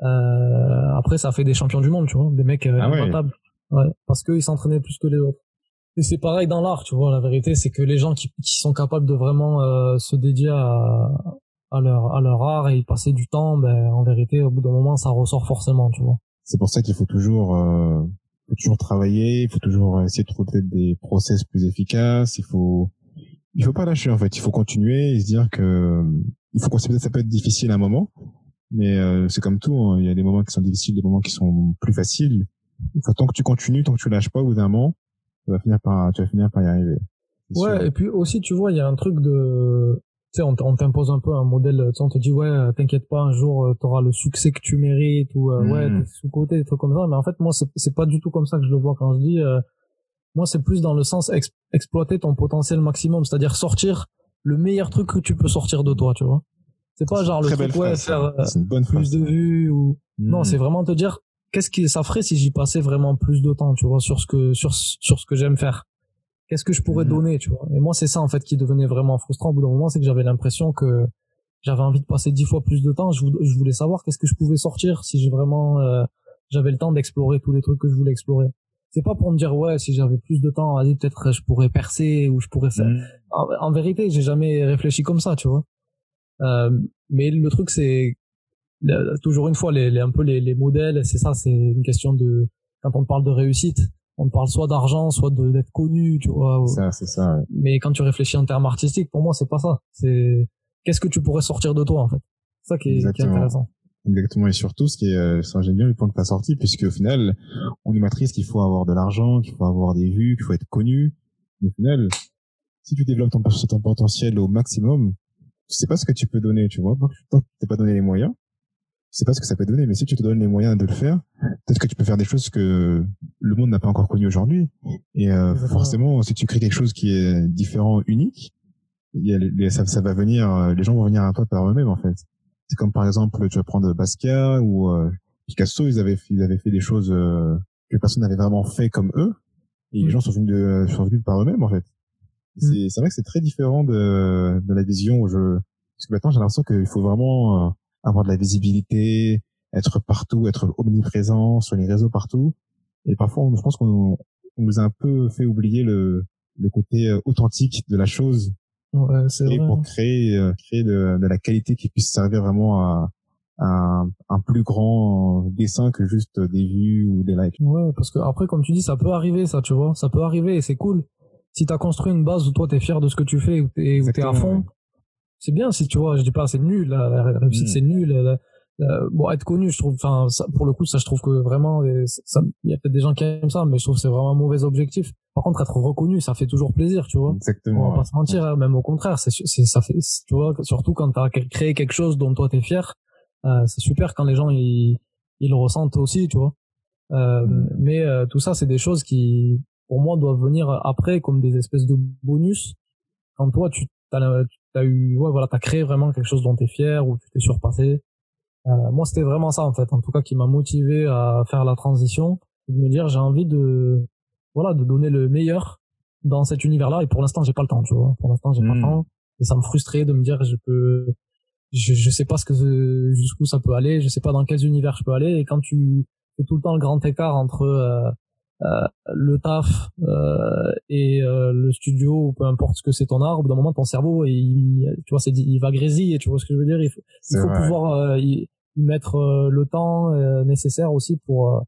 euh, après ça a fait des champions du monde tu vois des mecs euh, ah ouais. Ouais, parce qu'ils s'entraînaient plus que les autres Et c'est pareil dans l'art, tu vois. La vérité, c'est que les gens qui, qui sont capables de vraiment euh, se dédier à, à leur à leur art et y passer du temps, ben en vérité, au bout d'un moment, ça ressort forcément, tu vois. C'est pour ça qu'il faut toujours euh, faut toujours travailler, il faut toujours essayer de trouver des process plus efficaces. Il faut il faut pas lâcher en fait. Il faut continuer et se dire que il faut considérer ça peut être difficile à un moment, mais euh, c'est comme tout. Hein. Il y a des moments qui sont difficiles, des moments qui sont plus faciles. Tant que tu continues, tant que tu lâches pas, au bout d'un moment, tu vas finir par tu vas finir par y arriver. Ouais, et puis aussi, tu vois, il y a un truc de, tu sais, on t'impose un peu un modèle, tu sais, on te dit, ouais, t'inquiète pas, un jour, euh, t'auras le succès que tu mérites, ou, euh, ouais, hmm. t'es sous-côté, des trucs comme ça. Mais en fait, moi, c'est pas du tout comme ça que je le vois quand je dis, euh, moi, c'est plus dans le sens exploiter ton potentiel maximum, c'est-à-dire sortir le meilleur truc que tu peux sortir de toi, tu vois. C'est pas genre le truc, ouais, faire plus de vues ou, non, hmm. c'est vraiment te dire, qu'est-ce que ça ferait si j'y passais vraiment plus de temps, tu vois, sur ce que, sur, sur ce que j'aime faire? Qu'est-ce que je pourrais mhm. donner, tu vois? Et moi, c'est ça, en fait, qui devenait vraiment frustrant au bout d'un moment, c'est que j'avais l'impression que j'avais envie de passer dix fois plus de temps. Je, voulais savoir qu'est-ce que je pouvais sortir si j'ai vraiment, euh, j'avais le temps d'explorer tous les trucs que je voulais explorer. C'est pas pour me dire, ouais, si j'avais plus de temps, vas-y, peut-être je pourrais percer ou je pourrais faire. Mhm. En, vérité, j'ai jamais réfléchi comme ça, tu vois? Euh, mais le truc, c'est, toujours une fois, les, les un peu les, les modèles, c'est ça, c'est une question de, quand on parle de réussite, on parle soit d'argent, soit d'être connu, tu vois. Ça, c'est ça. Mais quand tu réfléchis en termes artistiques, pour moi, c'est pas ça. C'est qu'est-ce que tu pourrais sortir de toi, en fait? C'est ça qui est, qui est, intéressant. Exactement. Et surtout, ce qui est, euh, ça, j'aime bien le point que tu as sorti, puisque au final, on est matrice qu'il faut avoir de l'argent, qu'il faut avoir des vues, qu'il faut être connu. au final, si tu développes ton, ton potentiel au maximum, tu sais pas ce que tu peux donner, tu vois. Tant que t'es pas donné les moyens, sais pas ce que ça peut donner, mais si tu te donnes les moyens de le faire, peut-être que tu peux faire des choses que le monde n'a pas encore connues aujourd'hui. Et euh, forcément, si tu crées quelque chose qui est différent, unique, il ça, ça, va venir, les gens vont venir à toi par eux-mêmes en fait. C'est comme par exemple, tu vas prendre Basquiat ou euh, Picasso, ils avaient, ils avaient fait des choses euh, que personne n'avait vraiment fait comme eux, et les mm. gens sont venus, de, sont venus par eux-mêmes en fait. Mm. C'est vrai que c'est très différent de, de la vision où je, parce que maintenant j'ai l'impression qu'il faut vraiment avoir de la visibilité, être partout, être omniprésent sur les réseaux partout. Et parfois, je pense qu'on nous a un peu fait oublier le, le côté euh, authentique de la chose. Ouais, c'est vrai. pour créer, euh, créer de, de, la qualité qui puisse servir vraiment à, un, un, plus grand dessin que juste des vues ou des likes. Ouais, parce que après, comme tu dis, ça peut arriver, ça, tu vois. Ça peut arriver et c'est cool. Si tu as construit une base où toi, tu es fier de ce que tu fais, où tu es, à fond, c'est bien si tu vois je dis pas c'est nul la, réussite mm. c'est nul bon être connu je trouve enfin pour le coup ça je trouve que vraiment il y a peut-être des gens qui aiment ça mais je trouve que c'est vraiment un mauvais objectif. Par contre être reconnu ça fait toujours plaisir tu vois. Exactement on va pas se mentir hein, même au contraire c'est ça fait tu vois surtout quand tu as créé quelque chose dont toi t'es fier euh, c'est super quand les gens ils ils le ressentent aussi tu vois. Euh, mm. mais euh, tout ça c'est des choses qui pour moi doivent venir après comme des espèces de bonus. Quand toi tu t'as t'as eu ouais voilà t'as créé vraiment quelque chose dont t'es fier ou tu t'es surpassé. Euh, moi c'était vraiment ça en fait en tout cas qui m'a motivé à faire la transition. De me dire j'ai envie de voilà de donner le meilleur dans cet univers là et pour l'instant j'ai pas le temps tu vois. Pour l'instant j'ai pas le hmm. temps. Et ça me frustrait de me dire je peux je, je sais pas ce que jusqu'où ça peut aller. Je sais pas dans quels univers je peux aller. Et quand tu fais tout le temps le grand écart entre euh, le taf euh, et euh, le studio ou peu importe ce que c'est ton art au bout d'un moment ton cerveau il, tu vois c'est il va grésiller tu vois ce que je veux dire il faut, il faut pouvoir y mettre le temps nécessaire aussi pour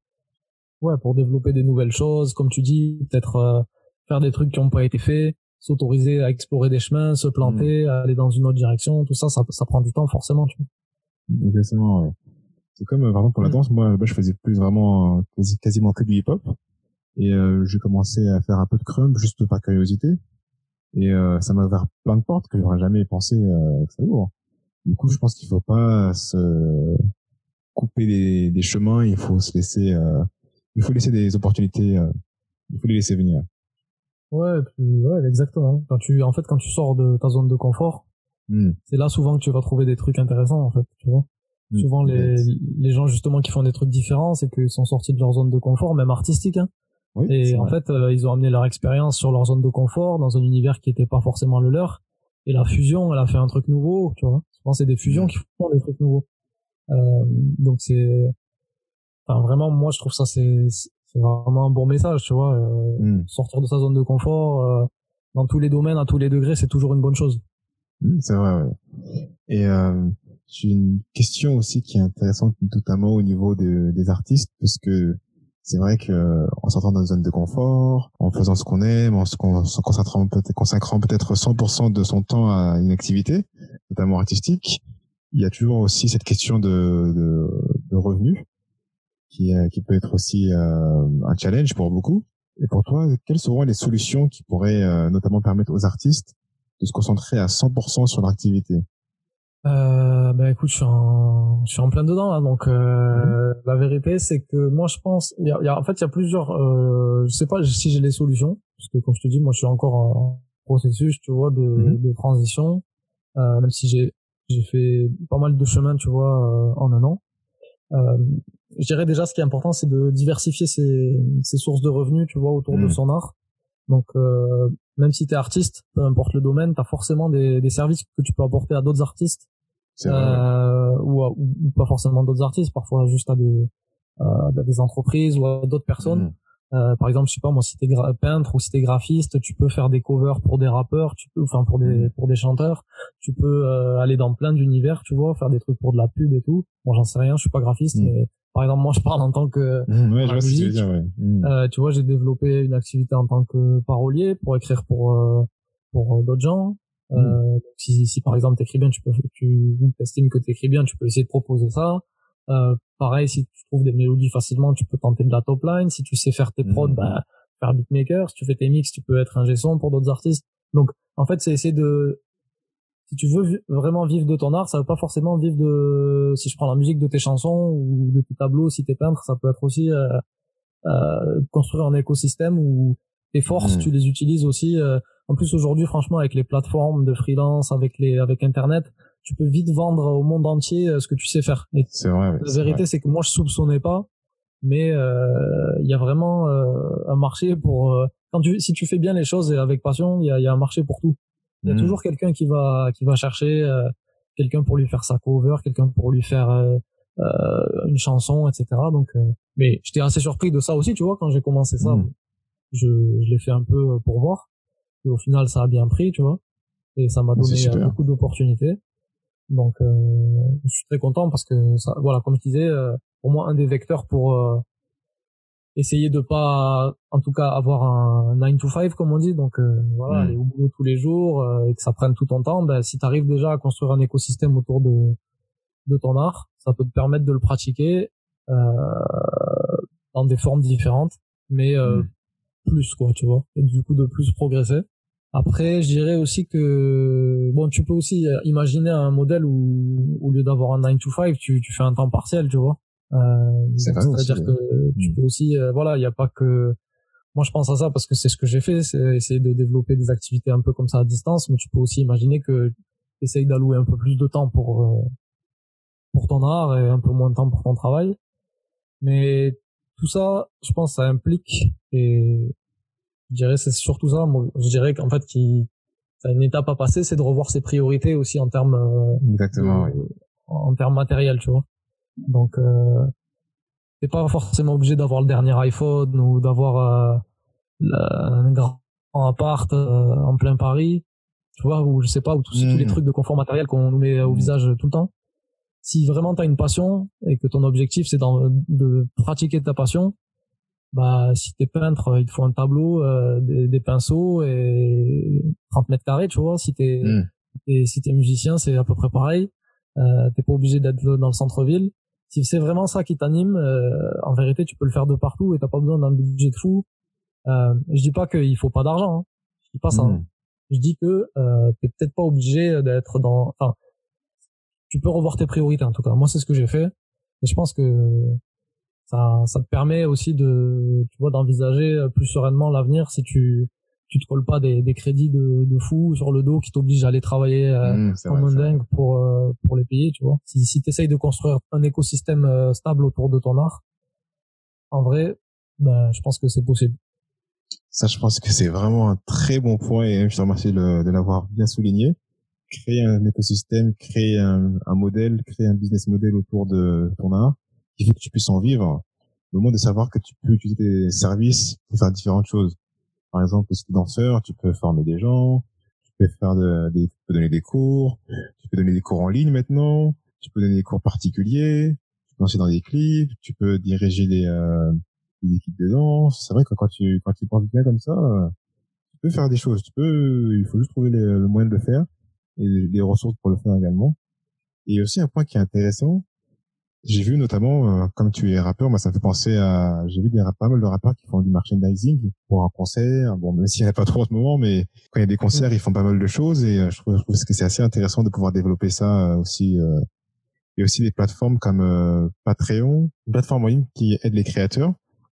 ouais pour développer des nouvelles choses comme tu dis peut-être faire des trucs qui ont pas été faits s'autoriser à explorer des chemins se planter mm. aller dans une autre direction tout ça ça, ça prend du temps forcément tu vois exactement ouais. c'est comme par exemple pour la mm. danse moi je faisais plus vraiment quasiment que du hip hop et euh, j'ai commencé à faire un peu de crumb juste par curiosité. Et euh, ça m'a ouvert plein de portes que j'aurais jamais pensé euh, que ça ouvre. Du coup, je pense qu'il faut pas se couper des, des chemins. Il faut se laisser, euh, il faut laisser des opportunités. Euh, il faut les laisser venir. Ouais, puis, ouais, exactement. Quand tu, en fait, quand tu sors de ta zone de confort, hmm. c'est là souvent que tu vas trouver des trucs intéressants, en fait. Tu vois. Hmm. Souvent, les, les gens justement qui font des trucs différents, c'est qu'ils sont sortis de leur zone de confort, même artistique. Hein et en fait, euh, ils ont amené leur expérience sur leur zone de confort dans un univers qui n'était pas forcément le leur. Et la fusion, elle a fait un truc nouveau, tu vois. Je pense c'est des fusions qui font des trucs nouveaux. Euh, donc c'est, enfin vraiment, moi je trouve ça c'est c'est vraiment un bon message, tu vois. Hmm. Sortir de sa zone de confort dans tous les domaines, à tous les degrés, c'est toujours une bonne chose. Hmm, c'est vrai, ouais. Et j'ai une question aussi qui est intéressante, notamment au niveau des artistes, parce que c'est vrai que en sortant dans une zone de confort, en faisant ce qu'on aime, en se, consacrant peut-être, consacrant peut-être 100% de son temps à une activité, notamment artistique, il y a toujours aussi cette question de, de, de revenus qui, euh, qui peut être aussi euh, un challenge pour beaucoup. Et pour toi, quelles seront les solutions qui pourraient euh, notamment permettre aux artistes de se concentrer à 100% sur l'activité euh, ben écoute, je suis en, je suis en plein dedans là. Donc euh, mmh. la vérité, c'est que moi je pense, il y a, y a, en fait il y a plusieurs. Euh, je sais pas si j'ai les solutions, parce que comme je te dis, moi je suis encore en processus, tu vois, de, mmh. de transition. Euh, même si j'ai j'ai fait pas mal de chemin, tu vois, euh, en un an. Euh, je dirais déjà ce qui est important, c'est de diversifier ses, ses sources de revenus, tu vois, autour de mmh. son art. Donc, euh, même si tu es artiste, peu importe le domaine, tu as forcément des, des, services que tu peux apporter à d'autres artistes. Euh, ou, ou, pas forcément d'autres artistes, parfois juste à des, euh, des entreprises ou à d'autres personnes. Mmh. Euh, par exemple, je sais pas moi, si t'es peintre ou si t'es graphiste, tu peux faire des covers pour des rappeurs, tu peux, enfin pour des mmh. pour des chanteurs, tu peux euh, aller dans plein d'univers, tu vois, faire des trucs pour de la pub et tout. Bon, j'en sais rien, je suis pas graphiste, mmh. mais par exemple, moi, je parle en tant que mmh, ouais, je musique. Dire, ouais. Euh, tu vois, j'ai développé une activité en tant que parolier pour écrire pour euh, pour d'autres gens. Euh, si, si par exemple t'écris bien, tu peux, tu estimes que t'écris bien, tu peux essayer de proposer ça. Euh, pareil, si tu trouves des mélodies facilement, tu peux tenter de la top line. Si tu sais faire tes prods, mmh. bah, faire beatmaker. Si tu fais tes mix, tu peux être un son pour d'autres artistes. Donc, en fait, c'est essayer de, si tu veux vraiment vivre de ton art, ça veut pas forcément vivre de, si je prends la musique de tes chansons ou de tes tableaux, si t'es peintre, ça peut être aussi, euh, euh, construire un écosystème où tes forces, mmh. tu les utilises aussi. Euh, en plus, aujourd'hui, franchement, avec les plateformes de freelance, avec les, avec Internet, tu peux vite vendre au monde entier euh, ce que tu sais faire. C'est vrai. la vérité, c'est que moi, je soupçonnais pas, mais euh, il y a vraiment euh, un marché pour quand tu si tu fais bien les choses et avec passion, il y a, y a un marché pour tout. Il y a mm. toujours quelqu'un qui va qui va chercher quelqu'un pour lui faire sa cover, quelqu'un pour lui faire une chanson, etc. Donc, mais j'étais assez surpris de ça aussi, tu vois, quand j'ai commencé ça. Mm. Je, je l'ai fait un peu pour voir. Et au final, ça a bien pris, tu vois. Et ça m'a donné beaucoup d'opportunités. Donc, euh, je suis très content parce que ça, voilà, comme je disais, euh, au moins un des vecteurs pour euh, essayer de pas, en tout cas, avoir un 9 to 5 comme on dit. Donc, euh, voilà, hmm. aller au boulot tous les jours et que ça prenne tout ton temps. Ben, si tu arrives déjà à construire un écosystème autour de de ton art, ça peut te permettre de le pratiquer dans des formes différentes, mais hmm. plus quoi, tu vois, et du coup de plus progresser. Après, je dirais aussi que bon, tu peux aussi euh, imaginer un modèle où au lieu d'avoir un 9 to 5, tu, tu fais un temps partiel, tu vois. Euh, C'est-à-dire que tu peux aussi, euh, voilà, il n'y a pas que. Moi, je pense à ça parce que c'est ce que j'ai fait, c'est essayer de développer des activités un peu comme ça à distance, mais tu peux aussi imaginer que tu essayes d'allouer un peu plus de temps pour euh, pour ton art et un peu moins de temps pour ton travail. Mais tout ça, je pense, ça implique et je dirais c'est surtout ça. je dirais qu'en fait, qui une étape à passer, c'est de revoir ses priorités aussi en termes en termes matériels, tu vois. Donc, euh, t'es pas forcément obligé d'avoir le dernier iPhone ou d'avoir euh, un grand appart euh, en plein Paris, tu vois, ou je sais pas, ou tous, tous les mmh. trucs de confort matériel qu'on nous met au mmh. visage tout le temps. Si vraiment t'as une passion et que ton objectif c'est de pratiquer ta passion, bah si t'es peintre il te faut un tableau euh, des, pinceaux et 30 mètres carrés tu vois si t'es mm. et si t'es musicien c'est à peu près pareil euh, t'es pas obligé d'être dans le centre-ville si c'est vraiment ça qui t'anime euh, en vérité tu peux le faire de partout et t'as pas besoin d'un budget de fou euh, je dis pas qu'il faut pas d'argent hein. je dis pas ça hein. mm. je dis que euh, t'es peut-être pas obligé d'être dans enfin tu peux revoir tes priorités en tout cas moi c'est ce que j'ai fait et je pense que ça, ça te permet aussi de, tu vois, d'envisager euh, plus sereinement l'avenir si tu, tu te colles pas des, des crédits de, de fou sur le dos qui t'obligent à aller travailler euh, mmh, comme dingue pour, euh, pour les payer, tu vois. Si, si tu essayes de construire un écosystème euh, stable autour de ton art, en vrai, bah, je pense que c'est possible. Ça, je pense que c'est vraiment un très bon point et je te remercie de, de l'avoir bien souligné. Créer un écosystème, créer un, un modèle, créer un business model autour de ton art qui fait que tu puisses en vivre. au moment de savoir que tu peux utiliser tes services pour faire différentes choses. Par exemple, si tu es danseur, tu peux former des gens, tu peux faire de, des, tu peux donner des cours, tu peux donner des cours en ligne maintenant, tu peux donner des cours particuliers, tu peux lancer dans des clips, tu peux diriger des, euh, des équipes de danse. C'est vrai que quand tu quand tu penses bien comme ça, tu peux faire des choses. Tu peux, il faut juste trouver le moyen de le faire et les ressources pour le faire également. Et aussi un point qui est intéressant, j'ai vu notamment, euh, comme tu es rappeur, moi ça me fait penser à, j'ai vu des pas mal de rappeurs qui font du merchandising pour un concert. Bon, même s'il n'y en a pas trop en ce moment, mais quand il y a des concerts, ils font pas mal de choses et euh, je trouve, je trouve que c'est assez intéressant de pouvoir développer ça euh, aussi. et aussi des plateformes comme Patreon, une plateforme en ligne qui aide les créateurs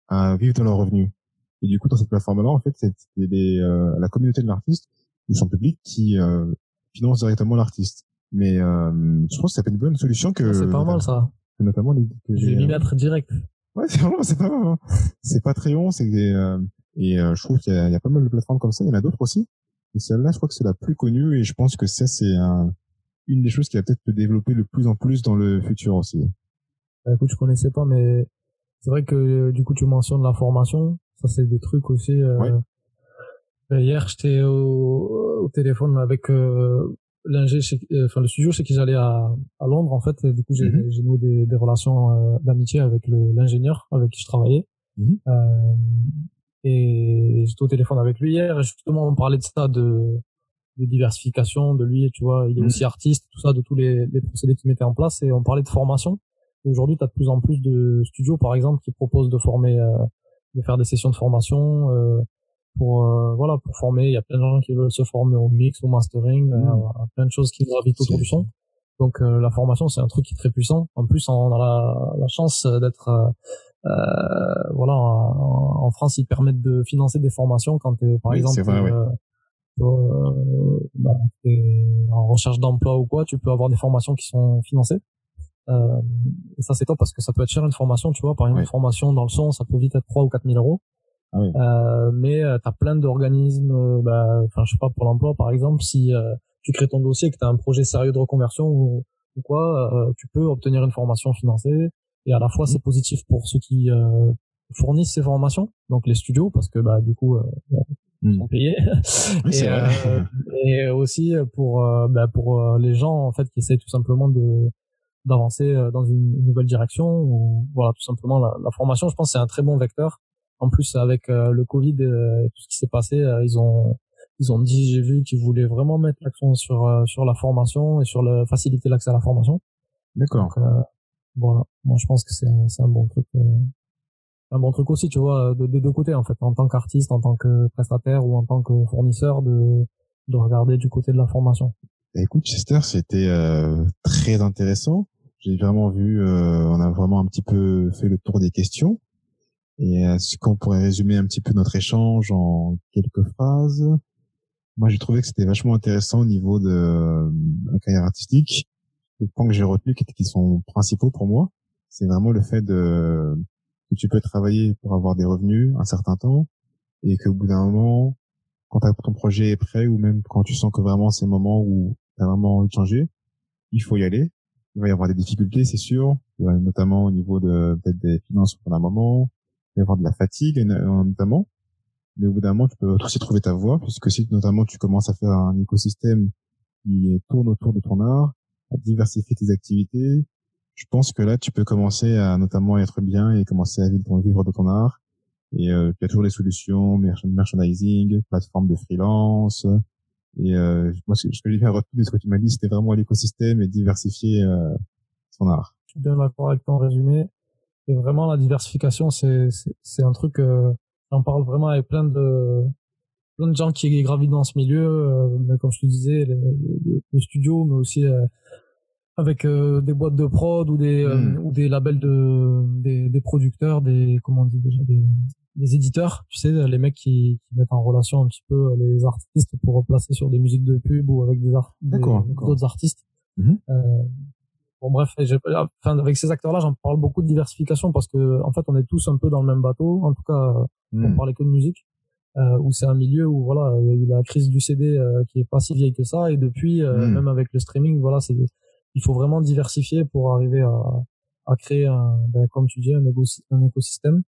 à vivre de leurs revenus. Et du coup, dans cette plateforme-là, en fait, c'est la communauté de l'artiste ou son public qui finance directement l'artiste. Mais je pense que ça peut être une bonne solution que. C'est pas mal ça notamment les. Je vais m'y mettre direct. Ouais, c'est vraiment, c'est pas mal. Hein. C'est Patreon, c'est euh, et euh, je trouve qu'il y, y, a pas mal de plateformes comme ça. Il y en a d'autres aussi. Et celle-là, je crois que c'est la plus connue et je pense que ça, c'est un, une des choses qui va peut-être se développer le plus en plus dans le futur aussi. Bah, écoute, je connaissais pas, mais c'est vrai que du coup, tu mentionnes la formation. Ça, c'est des trucs aussi. Euh, Hier, j'étais au, au, téléphone avec euh, l'ingé euh, enfin le studio chez qui j'allais à, à Londres en fait du coup j'ai mm noué des, des relations euh, d'amitié avec l'ingénieur avec qui je travaillais mhm. euh, et j'étais au téléphone avec lui hier et justement on parlait de ça de, de diversification de lui tu vois il est mhm. aussi artiste tout ça de tous les, les procédés qu'il mettait en place et on parlait de formation aujourd'hui tu as de plus en plus de studios par exemple qui proposent de former euh, de faire des sessions de formation euh, pour euh, voilà pour former. Il y a plein de gens qui veulent se former au mix au mastering mmh. euh, plein de choses qui gravitent autour du son. Donc euh, la formation c'est un truc qui est très puissant. En plus on a la, la chance d'être voilà en, France ils permettent de financer des formations quand par exemple vrai, bah, en recherche d'emploi ou quoi tu peux avoir des formations qui sont financées. Euh, et ça c'est top parce que ça peut être cher une formation tu vois. Par exemple une formation dans le son ça peut vite être 3 ou 4 000 euros ah euh, mais euh, tu as plein d'organismes, euh, bah, enfin je sais pas pour l'emploi par exemple, si tu crées ton dossier, que tu as un projet sérieux de reconversion ou, ou quoi, tu peux obtenir une formation financée et à la fois c'est mmh. positif pour ceux qui fournissent ces formations, donc les studios parce que bah du coup ils mmh. sont payés et, et, aussi pour bah, pour les gens en fait qui essayent tout simplement de d'avancer dans une, nouvelle direction ou voilà tout simplement la, la formation je pense c'est un très bon vecteur en plus, avec euh, le Covid, euh, tout ce qui s'est passé, euh, ils ont ils ont dit, j'ai vu qu'ils voulaient vraiment mettre l'accent sur sur la formation et sur le faciliter l'accès à la formation. D'accord. voilà. Moi, je pense que c'est c'est un bon truc. un bon truc aussi, tu vois, de, des deux côtés en fait, en tant qu'artiste, en tant que prestataire ou en tant que fournisseur, de de regarder du côté de la formation. Bah, écoute, Chester, c'était très intéressant. J'ai vraiment vu, on a vraiment un petit peu fait le tour des questions. Et est-ce qu'on pourrait résumer un petit peu notre échange en quelques phrases? Moi, j'ai trouvé que c'était vachement intéressant au niveau de euh, la carrière artistique. Les points que j'ai retenus qui, qui sont principaux pour moi, c'est vraiment le fait de que tu peux travailler pour avoir des revenus un certain temps et qu'au bout d'un moment, quand ton projet est prêt ou même quand tu sens que vraiment c'est le moment où tu as vraiment envie de changer, il faut y aller. Il va y avoir des difficultés, c'est sûr, notamment au niveau de peut-être des finances pour un moment, y avoir de la fatigue notamment. Mais au bout d'un moment, tu peux aussi trouver ta voie, puisque si notamment tu commences à faire un écosystème qui tourne autour de ton art, à diversifier tes activités, je pense que là, tu peux commencer à notamment être bien et commencer à vivre de ton art. Et euh, il y a toujours des solutions, merchandising, plateforme de freelance. Et euh, moi, ce que j'ai bien retenu de ce que tu m'as dit, c'était vraiment l'écosystème et diversifier euh, son art. Je suis bien d'accord avec ton résumé. Et vraiment, la diversification, c'est, c'est, un truc, euh, j'en parle vraiment avec plein de, plein de gens qui gravitent dans ce milieu, euh, comme je te disais, le studio, mais aussi euh, avec euh, des boîtes de prod ou des, hmm. ou des labels de, des, des producteurs, des, comment on dit déjà, des, des éditeurs, tu sais, les mecs qui, qui, mettent en relation un petit peu les artistes pour replacer sur des musiques de pub ou avec des, d'autres artistes. Mmh. Bon bref, enfin, avec ces acteurs-là, j'en parle beaucoup de diversification parce que en fait, on est tous un peu dans le même bateau. En tout cas, on hmm. parlait que de musique, euh, où c'est un milieu où voilà, il y a eu la crise du CD euh, qui est pas si vieille que ça, et depuis, euh, hmm. même avec le streaming, voilà, c'est il faut vraiment diversifier pour arriver à, à créer un, ben, comme tu dis, un, un écosystème.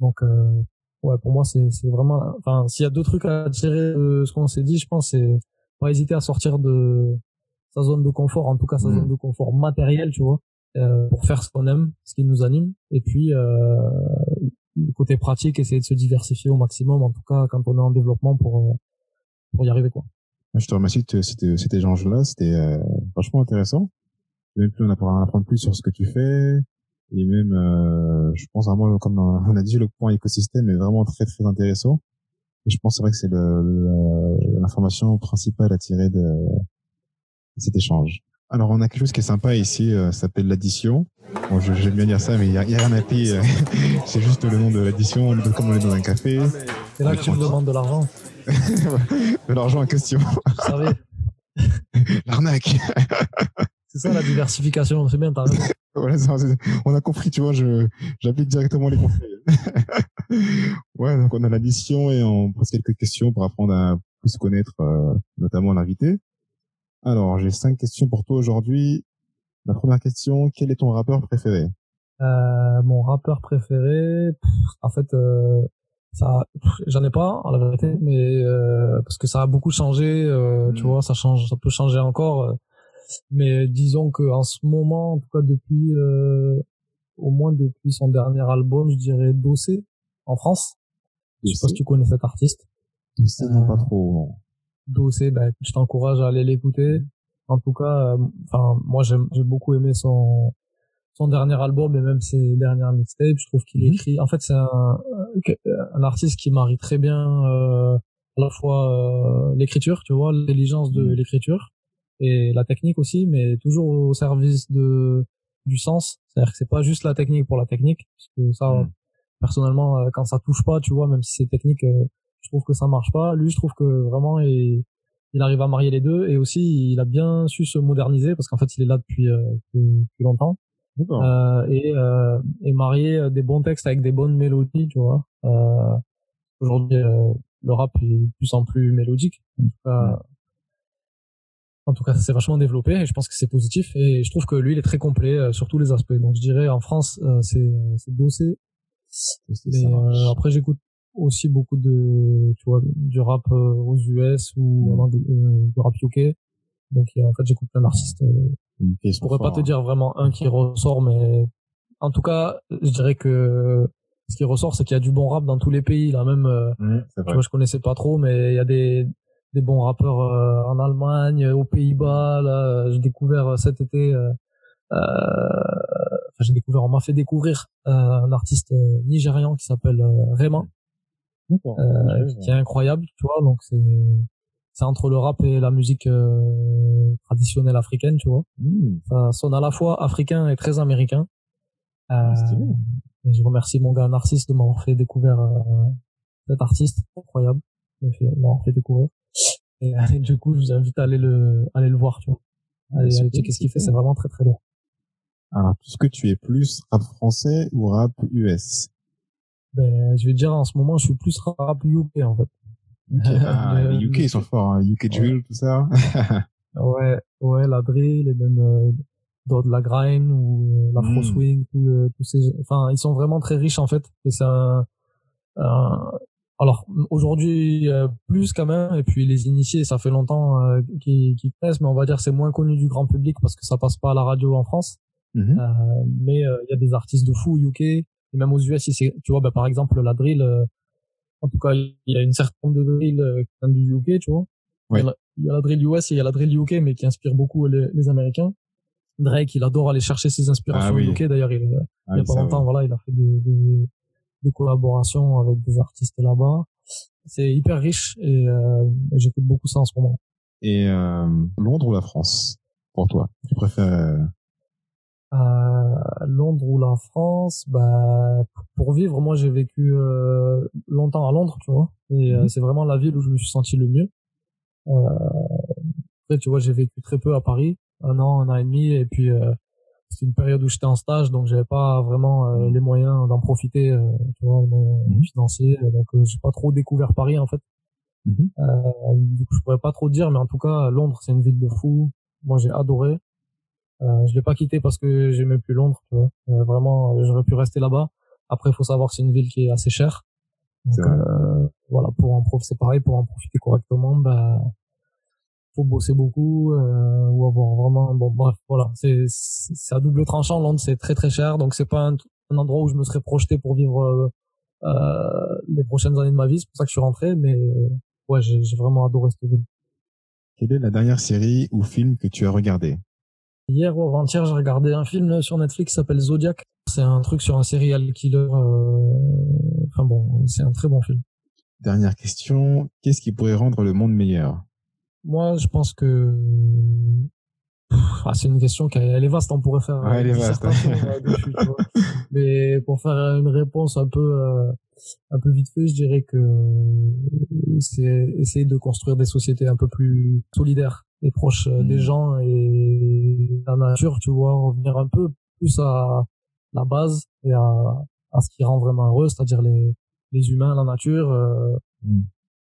Donc, euh, ouais, pour moi, c'est, c'est vraiment, enfin, s'il y a deux trucs à tirer de ce qu'on s'est dit, je pense, c'est pas hésiter à sortir de sa zone de confort, en tout cas sa mmh. zone de confort matériel, tu vois, euh, pour faire ce qu'on aime, ce qui nous anime, et puis euh, le côté pratique, essayer de se diversifier au maximum, en tout cas quand on est en développement pour euh, pour y arriver quoi. Je te remercie de cet échange-là, c'était euh, vachement intéressant. Même plus on apprend, apprendre plus sur ce que tu fais, et même, euh, je pense vraiment, comme on a dit, le point écosystème est vraiment très très intéressant. Et je pense c'est vrai que c'est l'information principale à tirer de, cet échange. Alors on a quelque chose qui est sympa ici, euh, ça s'appelle l'addition. Bon, j'aime bien dire ça, mais il n'y a, rien à payer. c'est juste le nom de l'addition, comme on est dans un café. C'est là que tu me demandes de l'argent. de l'argent en question. Vous savez. L'arnaque. c'est ça la diversification, c'est bien, t'as raison. voilà, on a compris, tu vois, j'applique directement les conseils. ouais, donc on a l'addition et on pose quelques questions pour apprendre à plus connaître, euh, notamment l'invité. Alors, j'ai cinq questions pour toi aujourd'hui. La première question, quel est ton rappeur préféré? Euh, Mon rappeur préféré, en fait, euh, ça, j'en ai pas, en la vérité, mais euh, parce que ça a beaucoup changé, euh, tu hmm. vois, ça change, ça peut changer encore. Euh, mais disons que en ce moment, en tout cas depuis, au moins depuis son dernier album, je dirais Dossé en France. Je sais pas si tu connais cet artiste. Pas trop. Dossé, bah, je t'encourage à aller l'écouter. En tout cas, enfin, moi j'ai beaucoup aimé son son dernier album et même ses dernières mixtapes. Je trouve qu'il mhm. écrit. En fait, c'est un, un artiste qui marie très bien euh, à la fois euh, l'écriture, tu vois, l'intelligence de mhm. l'écriture et la technique aussi, mais toujours au service de du sens. C'est-à-dire que c'est pas juste la technique pour la technique, parce que ça, mhm. personnellement, euh, quand ça touche pas, tu vois, même si c'est technique, euh, je trouve que ça marche pas. Lui, je trouve que vraiment, il, il arrive à marier les deux et aussi il a bien su se moderniser parce qu'en fait, il est là depuis, depuis longtemps. Euh, et, euh, et marier euh, des bons textes avec des bonnes mélodies, tu vois. Euh, Aujourd'hui, euh, le rap est de plus en plus mélodique. En tout cas, en tout cas, ça s'est vachement développé et je pense que c'est positif. Et je trouve que lui, il est très complet euh, sur tous les aspects. Donc, je dirais en France, c'est c'est dossé. Mais après, j'écoute aussi beaucoup de, tu vois, du rap aux US ou du rap UK. Donc, en fait, j'écoute plein d'artistes je pourrais pas te dire vraiment un qui ressort, mais en tout cas, je dirais que ce qui ressort, c'est qu'il y a du bon rap dans tous les pays. Là, même, euh, je connaissais pas trop, mais il y a des des bons rappeurs euh, en Allemagne, aux Pays-Bas. Là, j'ai découvert euh, cet été. Euh, j'ai découvert, on m'a fait découvrir un artiste nigérian qui s'appelle Raymond, qui est incroyable, tu vois. Donc c'est c'est entre le rap et la musique euh, traditionnelle africaine, tu vois. Mmh. Ça sonne à la fois africain et très américain. Euh, je remercie mon gars Narcisse de m'avoir fait découvrir euh, cet artiste incroyable, m'avoir fait découvrir. Et, du coup, je vous invite à aller le aller le voir, tu vois. Allez, checker ce qu'il fait, c'est vraiment très très lourd. Alors, est-ce que tu es plus rap français ou rap US Ben, je vais dire en ce moment, je suis plus rap UK en fait. Ah, les UK, ils sont forts, hein. UK Drill, tout ça. ouais, ouais, la drill, et même euh, de la grind ou euh, la mm. swing, euh, tous ces, enfin, ils sont vraiment très riches en fait. Et c'est un, alors aujourd'hui euh, plus quand même. Et puis les initiés, ça fait longtemps euh, qu'ils qu mais on va dire c'est moins connu du grand public parce que ça passe pas à la radio en France. Mm-hmm. mais il y a des artistes de fou UK et même aux US, tu vois, bah, par exemple la drill en tout cas, il y a une certaine de drill euh, qui vient du UK, tu vois. Il, y a, la drill US et il y a la drill UK, mais qui inspire beaucoup les, les Américains. Drake, il adore aller chercher ses inspirations ah UK. D'ailleurs, il, ah, il y a pas longtemps, voilà, il a fait des, des, des collaborations avec des artistes là-bas. C'est hyper riche et, euh, j'écoute beaucoup ça en ce moment. Et euh, Londres ou la France pour toi Tu préfères euh, euh, Londres ou la France, bah pour vivre, moi j'ai vécu euh, longtemps à Londres, tu vois, et euh, mhm. c'est vraiment la ville où je me suis senti le mieux. après, tu vois, j'ai vécu très peu à Paris, un an, un an et demi, et puis c'est une période où j'étais en stage, donc j'avais pas vraiment les moyens d'en profiter, tu vois, les moyens mhm. financiers, donc j'ai pas trop découvert Paris en fait. Mhm. je pourrais pas trop dire, mais en tout cas, Londres, c'est une ville de fou. Moi, j'ai adoré. Euh, je l'ai pas quitté parce que j'aimais plus Londres. Tu vois. Euh, vraiment, j'aurais pu rester là-bas. Après, il faut savoir que c'est une ville qui est assez chère. Donc, euh, voilà, pour en profiter, c'est pareil, pour en profiter correctement, bah, faut bosser beaucoup euh, ou avoir vraiment bon bref voilà c'est c'est à double tranchant Londres c'est très très cher donc c'est pas un, endroit où je me serais projeté pour vivre euh, euh, les prochaines années de ma vie c'est pour ça que je suis rentré mais ouais j'ai vraiment adoré cette ville quelle est la dernière série ou film que tu as regardé? Hier ou avant-hier j'ai regardé un film sur Netflix qui s'appelle Zodiac c'est un truc sur un serial killer euh, enfin bon c'est un très bon film dernière question qu'est-ce qui pourrait rendre le monde meilleur? Moi, je pense que ah, c'est une question qui elle est vaste. On pourrait faire ouais, elle est vaste. dessus, tu vois. Mais pour faire une réponse un peu euh, un peu vite fait, je dirais que c'est essayer de construire des sociétés un peu plus solidaires et proches euh, des mmh. gens et la nature. Tu vois, revenir un peu plus à la base et à, à ce qui rend vraiment heureux, c'est-à-dire les les humains, la nature. Euh, mmh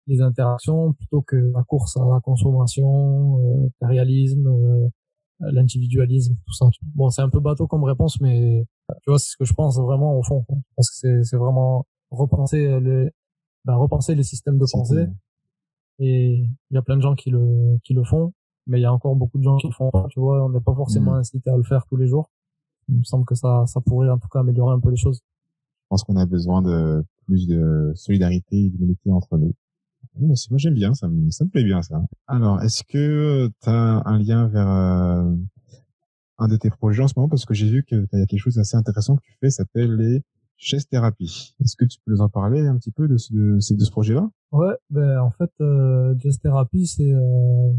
les interactions plutôt que la course à la consommation, euh, l'impérialisme, euh, l'individualisme, tout ça. Bon, c'est un peu bateau comme réponse, mais tu vois, c'est ce que je pense vraiment au fond. Parce que c'est, c'est vraiment repenser les, ben, repenser les systèmes de pensée. Et il y a plein de gens qui le, qui le font, mais il y a encore beaucoup de gens qui le font pas, tu vois. On n'est pas forcément mmh. incité à le faire tous les jours. Il me semble que ça, ça pourrait en tout cas améliorer un peu les choses. Je pense qu'on a besoin de plus de solidarité et d'humanité entre nous. Moi, j'aime bien, ça me, ça me plaît bien ça. Alors, est-ce que tu as un lien vers euh, un de tes projets en ce moment? Parce que j'ai vu que y a quelque chose d'assez intéressant que tu fais, ça s'appelle les chest Therapy. Est-ce que tu peux nous en parler un petit peu de ce, de, ce projet-là? Ouais, ben en fait, euh, Chest Therapy, c'est euh,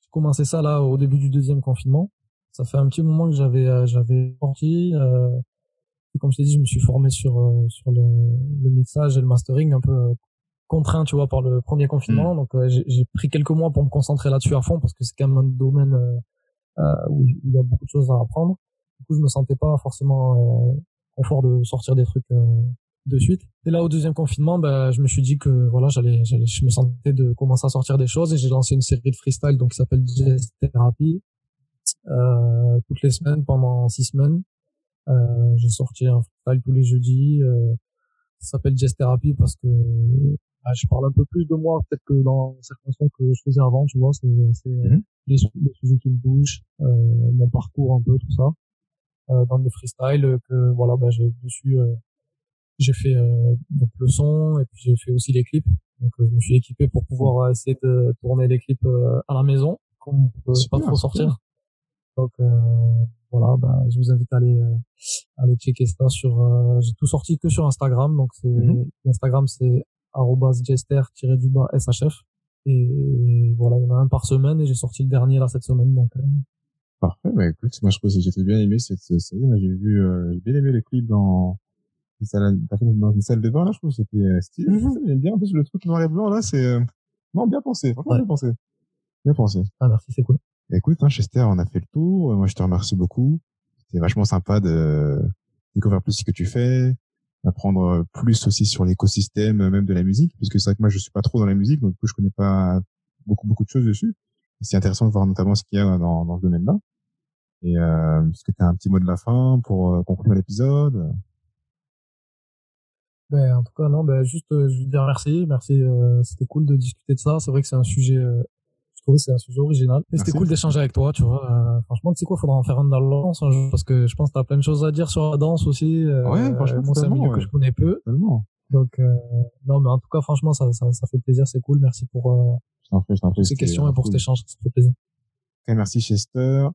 j'ai commencé ça là au début du deuxième confinement. Ça fait un petit moment que j'avais euh, j'avais sorti. Euh, comme je t'ai dit, je me suis formé sur euh, sur le, le, mixage et le mastering un peu contraint, tu vois, par le premier confinement. Mm. Donc, euh, j'ai pris quelques mois pour me concentrer là-dessus à fond parce que c'est quand même un domaine euh, euh, où il y a beaucoup de choses à apprendre. Du coup, je me sentais pas forcément confort de sortir des trucs de suite. Et là, au deuxième confinement, ben, je me suis dit que voilà, j'allais, j'allais, je me sentais de commencer à sortir des choses et j'ai lancé une série de freestyle donc qui s'appelle Jazz Therapy. Euh, toutes les semaines pendant six semaines. Euh, j'ai sorti un freestyle tous les jeudis. Euh, ça s'appelle Jazz Therapy parce que ah, je parle un peu plus de moi peut-être que dans certains sons que je faisais avant, tu vois, c'est mhm. les, les, sujets qui me bougent, euh, mon parcours un peu tout ça. Euh, dans le freestyle que voilà, bah j'ai dessus euh, j'ai fait euh, donc le son et puis j'ai fait aussi les clips. Donc je me suis équipé pour pouvoir essayer de tourner les clips à la maison, comme on peut pas trop sortir. Donc voilà, bah, je vous invite à aller aller checker ça sur. j'ai tout sorti que sur Instagram, donc c'est mhm. Instagram c'est jester-shf. Et voilà, il y en a un par semaine et j'ai sorti le dernier là cette semaine. Donc, euh. Parfait, bah écoute, moi je trouve que j'ai bien aimé cette série. J'ai vu, euh, j'ai bien aimé les clips dans une salle, dans une salle de bain là, je trouve que c'était euh, stylé. Mm-hmm. J'aime bien. En plus, le truc noir et blanc là, c'est euh, non bien pensé, franchement bien pensé, bien pensé. Ah merci, c'est cool. Écoute, hein, Chester, on a fait le tour. Moi, je te remercie beaucoup. C'était vachement sympa de découvrir plus ce que tu fais, apprendre plus aussi sur l'écosystème même de la musique, puisque c'est vrai que moi je suis pas trop dans la musique, donc du coup je connais pas beaucoup beaucoup de choses dessus. C'est intéressant de voir notamment ce qu'il y a dans, dans ce domaine-là. Et euh, est-ce que tu as un petit mot de la fin pour euh, conclure l'épisode? Ben, en tout cas non, ben juste euh, je veux dire merci, merci, euh, c'était cool de discuter de ça. C'est vrai que c'est un sujet trouvais c'est un sujet original. Et c'était cool d'échanger avec toi, tu vois. Euh, franchement, tu sais quoi, faudra en faire un dans la danse un jour, parce que je pense que t'as plein de choses à dire sur la danse aussi. Euh, ouais, franchement, c'est un milieu que je connais peu. Tellement. Donc, euh, non, mais en tout cas, franchement, ça, ça, ça fait plaisir, c'est cool. Merci pour euh, ces questions et pour cet échange, ça fait plaisir. Ok, merci Chester.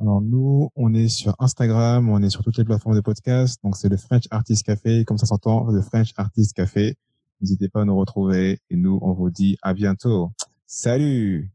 Alors nous, on est sur Instagram, on est sur toutes les plateformes de podcast. Donc c'est le French Artist Café, comme ça s'entend, le French Artist Café. N'hésitez pas à nous retrouver et nous, on vous dit à bientôt. Salut